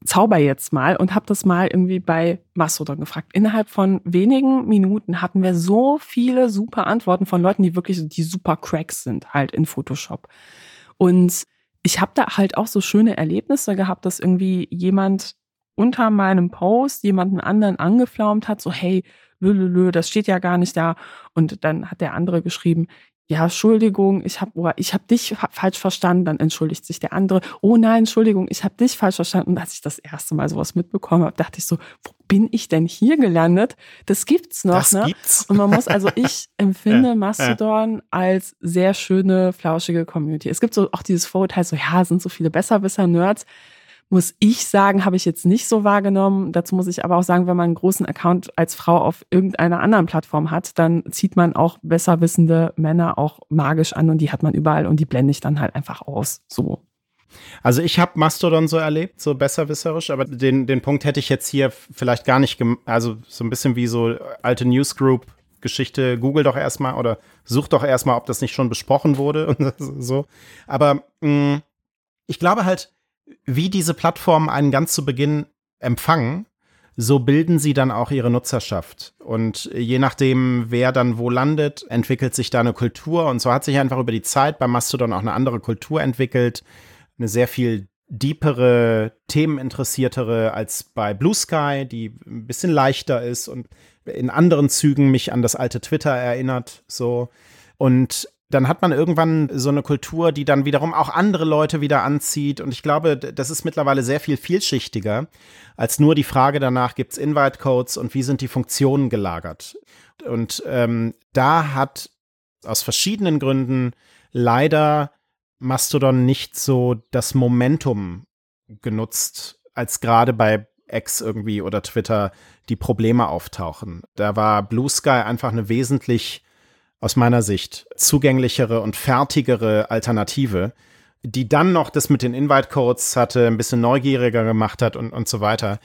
[SPEAKER 1] zauber jetzt mal und habe das mal irgendwie bei Mastodon gefragt. Innerhalb von wenigen Minuten hatten wir so viele super Antworten von Leuten, die wirklich die super Cracks sind halt in Photoshop. Und ich habe da halt auch so schöne Erlebnisse gehabt, dass irgendwie jemand unter meinem Post jemanden anderen angeflaumt hat, so hey, lülülü, das steht ja gar nicht da. Und dann hat der andere geschrieben, ja, Entschuldigung, ich habe ich hab dich falsch verstanden, dann entschuldigt sich der andere, oh nein, Entschuldigung, ich habe dich falsch verstanden. Und als ich das erste Mal sowas mitbekommen habe, dachte ich so, wo bin ich denn hier gelandet? Das gibt's noch, das ne? Gibt's. Und man muss also, ich empfinde Mastodon als sehr schöne, flauschige Community. Es gibt so auch dieses Vorurteil, so ja, sind so viele Besserwisser-Nerds muss ich sagen, habe ich jetzt nicht so wahrgenommen. Dazu muss ich aber auch sagen, wenn man einen großen Account als Frau auf irgendeiner anderen Plattform hat, dann zieht man auch besser wissende Männer auch magisch an und die hat man überall und die blende ich dann halt einfach aus. So.
[SPEAKER 2] Also ich habe Mastodon so erlebt, so besserwisserisch, aber den, den Punkt hätte ich jetzt hier vielleicht gar nicht, also so ein bisschen wie so alte Newsgroup Geschichte, google doch erstmal oder such doch erstmal, ob das nicht schon besprochen wurde und so. Aber mh, mm, ich glaube halt, wie diese Plattformen einen ganz zu Beginn empfangen, so bilden sie dann auch ihre Nutzerschaft. Und je nachdem, wer dann wo landet, entwickelt sich da eine Kultur. Und so hat sich einfach über die Zeit bei Mastodon auch eine andere Kultur entwickelt. Eine sehr viel deepere, themeninteressiertere als bei Blue Sky, die ein bisschen leichter ist und in anderen Zügen mich an das alte Twitter erinnert. So. Und dann hat man irgendwann so eine Kultur, die dann wiederum auch andere Leute wieder anzieht. Und ich glaube, das ist mittlerweile sehr viel vielschichtiger als nur die Frage danach, gibt es Invite-Codes und wie sind die Funktionen gelagert. Und ähm, da hat aus verschiedenen Gründen leider Mastodon nicht so das Momentum genutzt, als gerade bei X irgendwie oder Twitter die Probleme auftauchen. Da war Blue Sky einfach eine wesentlich aus meiner Sicht zugänglichere und fertigere Alternative, die dann noch das mit den Invite-Codes hatte, ein bisschen neugieriger gemacht hat und, und so weiter,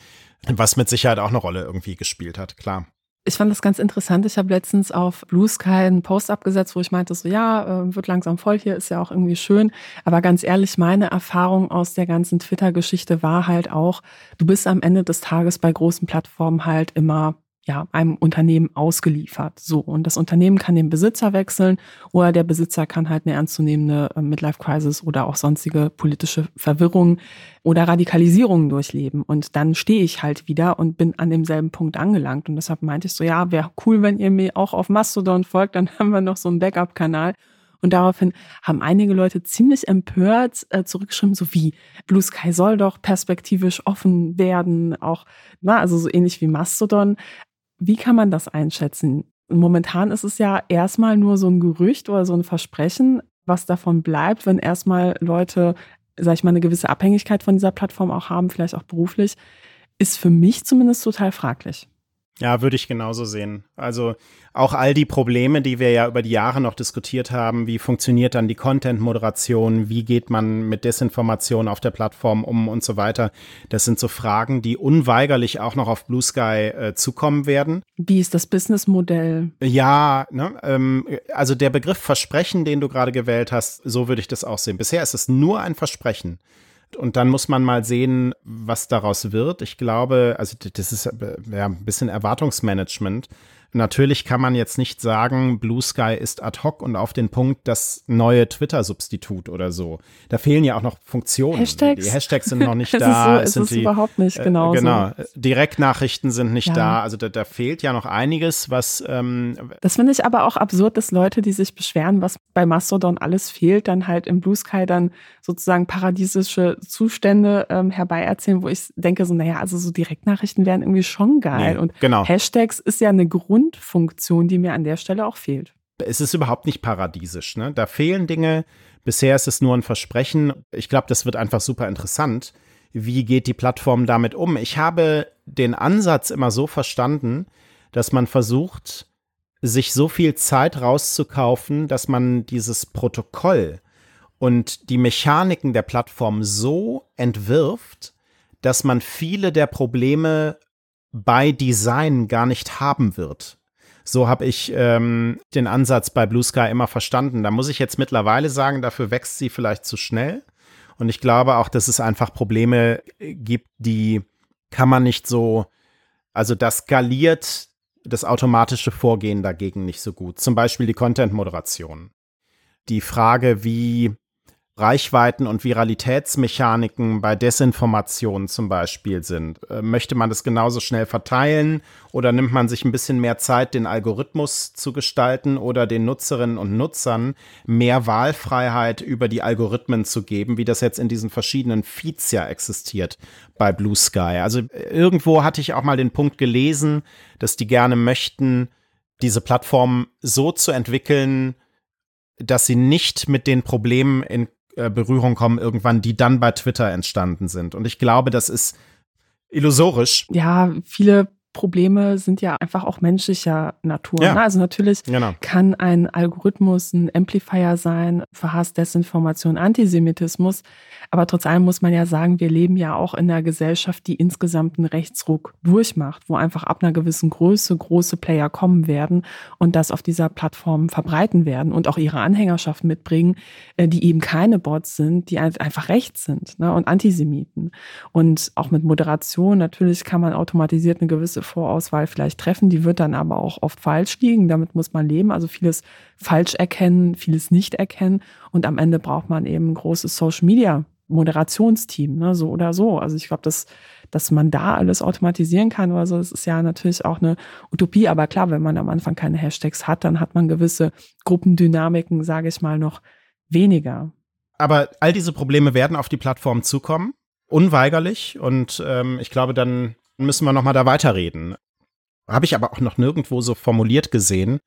[SPEAKER 2] was mit Sicherheit auch eine Rolle irgendwie gespielt hat, klar.
[SPEAKER 1] Ich fand das ganz interessant. Ich habe letztens auf Blue Sky einen Post abgesetzt, wo ich meinte, so ja, äh, wird langsam voll hier, ist ja auch irgendwie schön. Aber ganz ehrlich, meine Erfahrung aus der ganzen Twitter-Geschichte war halt auch, du bist am Ende des Tages bei großen Plattformen halt immer ja, einem Unternehmen ausgeliefert. So. Und das Unternehmen kann den Besitzer wechseln oder der Besitzer kann halt eine ernstzunehmende äh, Midlife-Crisis oder auch sonstige politische Verwirrung oder Radikalisierung durchleben. Und dann stehe ich halt wieder und bin an demselben Punkt angelangt. Und deshalb meinte ich so, ja, wäre cool, wenn ihr mir auch auf Mastodon folgt, dann haben wir noch so einen Backup-Kanal. Und daraufhin haben einige Leute ziemlich empört äh, zurückgeschrieben, so wie Blue Sky soll doch perspektivisch offen werden, auch, na, also so ähnlich wie Mastodon. Wie kann man das einschätzen? Momentan ist es ja erstmal nur so ein Gerücht oder so ein Versprechen, was davon bleibt, wenn erstmal Leute, sag ich mal, eine gewisse Abhängigkeit von dieser Plattform auch haben, vielleicht auch beruflich, ist für mich zumindest total fraglich.
[SPEAKER 2] Ja, würde ich genauso sehen. Also auch all die Probleme, die wir ja über die Jahre noch diskutiert haben, wie funktioniert dann die Content-Moderation, wie geht man mit Desinformation auf der Plattform um und so weiter, das sind so Fragen, die unweigerlich auch noch auf Blue Sky äh, zukommen werden.
[SPEAKER 1] Wie ist das Businessmodell?
[SPEAKER 2] Ja, ne, ähm, also der Begriff Versprechen, den du gerade gewählt hast, so würde ich das auch sehen. Bisher ist es nur ein Versprechen. Und dann muss man mal sehen, was daraus wird. Ich glaube, also das ist ja ein bisschen Erwartungsmanagement. Natürlich kann man jetzt nicht sagen, Blue Sky ist ad hoc und auf den Punkt das neue Twitter-Substitut oder so. Da fehlen ja auch noch Funktionen.
[SPEAKER 1] Hashtags?
[SPEAKER 2] Die Hashtags sind noch nicht da.
[SPEAKER 1] es ist, so, es ist
[SPEAKER 2] die,
[SPEAKER 1] überhaupt nicht genau.
[SPEAKER 2] Äh, genau. Direktnachrichten sind nicht ja. da. Also da, da, fehlt ja noch einiges, was. Ähm,
[SPEAKER 1] das finde ich aber auch absurd, dass Leute, die sich beschweren, was bei Mastodon alles fehlt, dann halt im Blue Sky dann sozusagen paradiesische Zustände ähm, herbeierzählen, wo ich denke, so, naja, also so Direktnachrichten wären irgendwie schon geil. Nee, und
[SPEAKER 2] genau.
[SPEAKER 1] Hashtags ist ja eine Grund Grundfunktion, die mir an der Stelle auch fehlt.
[SPEAKER 2] Es ist überhaupt nicht paradiesisch. Ne? Da fehlen Dinge. Bisher ist es nur ein Versprechen. Ich glaube, das wird einfach super interessant. Wie geht die Plattform damit um? Ich habe den Ansatz immer so verstanden, dass man versucht, sich so viel Zeit rauszukaufen, dass man dieses Protokoll und die Mechaniken der Plattform so entwirft, dass man viele der Probleme bei Design gar nicht haben wird. So habe ich ähm, den Ansatz bei Blue Sky immer verstanden. Da muss ich jetzt mittlerweile sagen, dafür wächst sie vielleicht zu schnell. Und ich glaube auch, dass es einfach Probleme gibt, die kann man nicht so, also das skaliert das automatische Vorgehen dagegen nicht so gut. Zum Beispiel die Content-Moderation. Die Frage, wie Reichweiten und Viralitätsmechaniken bei Desinformation zum Beispiel sind. Äh, möchte man das genauso schnell verteilen oder nimmt man sich ein bisschen mehr Zeit, den Algorithmus zu gestalten oder den Nutzerinnen und Nutzern mehr Wahlfreiheit über die Algorithmen zu geben, wie das jetzt in diesen verschiedenen Feeds ja existiert bei Blue Sky. Also äh, irgendwo hatte ich auch mal den Punkt gelesen, dass die gerne möchten, diese Plattform so zu entwickeln, dass sie nicht mit den Problemen in äh, Berührung kommen irgendwann, die dann bei Twitter entstanden sind. Und ich glaube, das ist illusorisch.
[SPEAKER 1] Ja, viele Probleme sind ja einfach auch menschlicher Natur. Ja. Ne? Also natürlich genau. kann ein Algorithmus ein Amplifier sein für Hass, Desinformation, Antisemitismus. Aber trotz allem muss man ja sagen, wir leben ja auch in einer Gesellschaft, die insgesamt einen Rechtsruck durchmacht, wo einfach ab einer gewissen Größe große Player kommen werden und das auf dieser Plattform verbreiten werden und auch ihre Anhängerschaft mitbringen, äh, die eben keine Bots sind, die einfach rechts sind ne? und Antisemiten. Und auch mit Moderation, natürlich kann man automatisiert eine gewisse Vorauswahl vielleicht treffen, die wird dann aber auch oft falsch liegen. Damit muss man leben. Also vieles falsch erkennen, vieles nicht erkennen. Und am Ende braucht man eben ein großes Social Media Moderationsteam, ne, so oder so. Also ich glaube, dass, dass man da alles automatisieren kann oder so, das ist ja natürlich auch eine Utopie. Aber klar, wenn man am Anfang keine Hashtags hat, dann hat man gewisse Gruppendynamiken, sage ich mal, noch weniger.
[SPEAKER 2] Aber all diese Probleme werden auf die Plattform zukommen, unweigerlich. Und ähm, ich glaube, dann müssen wir noch mal da weiterreden. Habe ich aber auch noch nirgendwo so formuliert gesehen,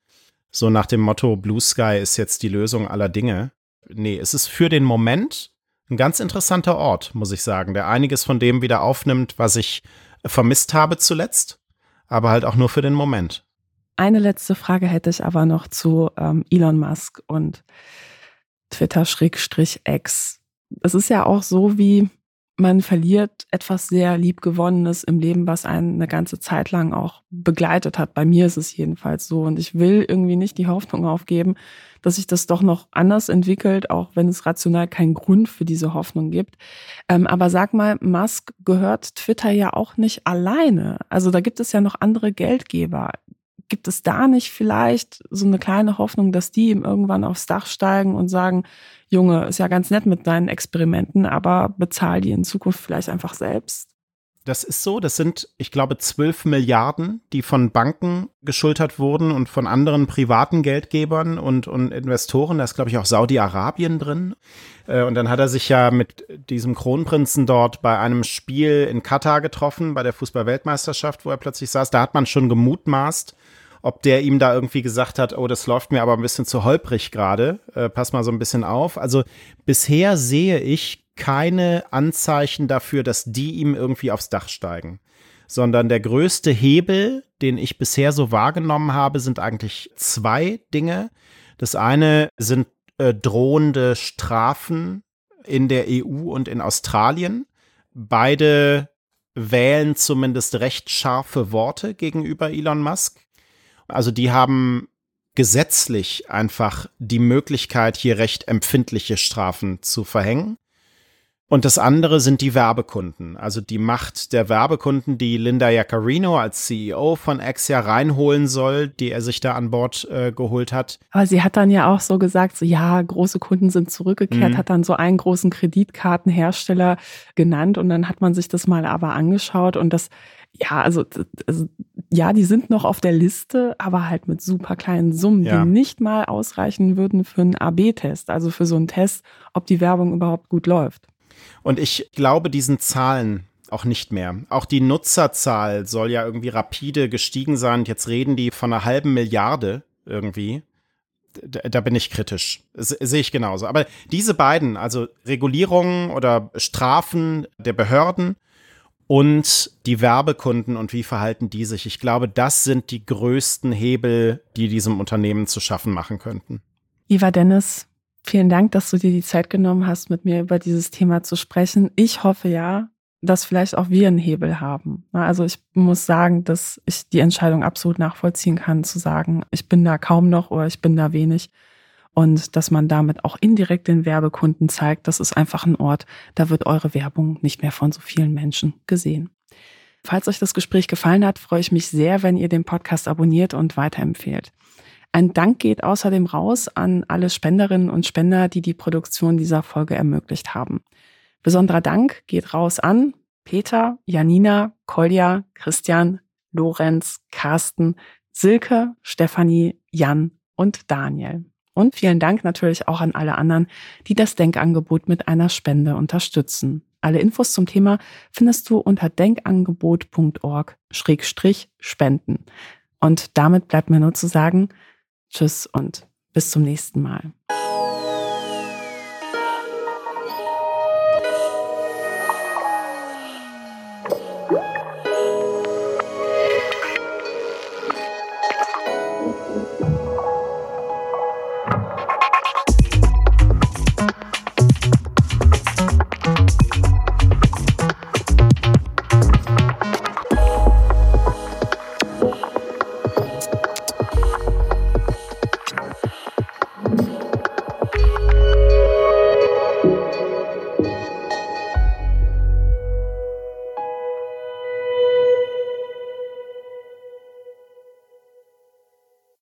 [SPEAKER 2] so nach dem Motto Blue Sky ist jetzt die Lösung aller Dinge. Nee, es ist für den Moment ein ganz interessanter Ort, muss ich sagen, der einiges von dem wieder aufnimmt, was ich vermisst habe zuletzt, aber halt auch nur für den Moment.
[SPEAKER 1] Eine letzte Frage hätte ich aber noch zu ähm, Elon Musk und Twitter-X. Es ist ja auch so, wie man verliert etwas sehr liebgewonnenes im Leben, was einen eine ganze Zeit lang auch begleitet hat. Bei mir ist es jedenfalls so. Und ich will irgendwie nicht die Hoffnung aufgeben, dass sich das doch noch anders entwickelt, auch wenn es rational keinen Grund für diese Hoffnung gibt. Ähm, aber sag mal, Musk gehört Twitter ja auch nicht alleine. Also da gibt es ja noch andere Geldgeber. Gibt es da nicht vielleicht so eine kleine Hoffnung, dass die ihm irgendwann aufs Dach steigen und sagen, Junge, ist ja ganz nett mit deinen Experimenten, aber bezahl die in Zukunft vielleicht einfach selbst?
[SPEAKER 2] Das ist so. Das sind, ich glaube, 12 Milliarden, die von Banken geschultert wurden und von anderen privaten Geldgebern und, und Investoren. Da ist, glaube ich, auch Saudi-Arabien drin. Äh, und dann hat er sich ja mit diesem Kronprinzen dort bei einem Spiel in Katar getroffen, bei der Fußball-Weltmeisterschaft, wo er plötzlich saß. Da hat man schon gemutmaßt, ob der ihm da irgendwie gesagt hat, oh, das läuft mir aber ein bisschen zu holprig gerade, äh, pass mal so ein bisschen auf. Also bisher sehe ich keine Anzeichen dafür, dass die ihm irgendwie aufs Dach steigen, sondern der größte Hebel den ich bisher so wahrgenommen habe, sind eigentlich zwei Dinge. Das eine sind äh, drohende Strafen in der EU und in Australien. Beide wählen zumindest recht scharfe Worte gegenüber Elon Musk. Also die haben gesetzlich einfach die Möglichkeit, hier recht empfindliche Strafen zu verhängen. Und das andere sind die Werbekunden, also die Macht der Werbekunden, die Linda Yaccarino als CEO von Exia reinholen soll, die er sich da an Bord äh, geholt hat.
[SPEAKER 1] Aber sie hat dann ja auch so gesagt, so ja, große Kunden sind zurückgekehrt, mhm. hat dann so einen großen Kreditkartenhersteller genannt und dann hat man sich das mal aber angeschaut und das, ja, also, also ja, die sind noch auf der Liste, aber halt mit super kleinen Summen, ja. die nicht mal ausreichen würden für einen AB-Test, also für so einen Test, ob die Werbung überhaupt gut läuft.
[SPEAKER 2] Und ich glaube diesen Zahlen auch nicht mehr. Auch die Nutzerzahl soll ja irgendwie rapide gestiegen sein. jetzt reden die von einer halben Milliarde irgendwie. Da, da bin ich kritisch. Sehe ich genauso. Aber diese beiden, also Regulierungen oder Strafen der Behörden und die Werbekunden und wie verhalten die sich, ich glaube, das sind die größten Hebel, die diesem Unternehmen zu schaffen machen könnten.
[SPEAKER 1] Iva Dennis, Vielen Dank, dass du dir die Zeit genommen hast, mit mir über dieses Thema zu sprechen. Ich hoffe ja, dass vielleicht auch wir einen Hebel haben. Also ich muss sagen, dass ich die Entscheidung absolut nachvollziehen kann, zu sagen, ich bin da kaum noch oder ich bin da wenig. Und dass man damit auch indirekt den Werbekunden zeigt, das ist einfach ein Ort, da wird eure Werbung nicht mehr von so vielen Menschen gesehen. Falls euch das Gespräch gefallen hat, freue ich mich sehr, wenn ihr den Podcast abonniert und weiterempfehlt. Ein Dank geht außerdem raus an alle Spenderinnen und Spender, die die Produktion dieser Folge ermöglicht haben. Besonderer Dank geht raus an Peter, Janina, Kolja, Christian, Lorenz, Carsten, Silke, Stefanie, Jan und Daniel. Und vielen Dank natürlich auch an alle anderen, die das Denkangebot mit einer Spende unterstützen. Alle Infos zum Thema findest du unter denkangebot.org-spenden. Und damit bleibt mir nur zu sagen, Tschüss und bis zum nächsten Mal.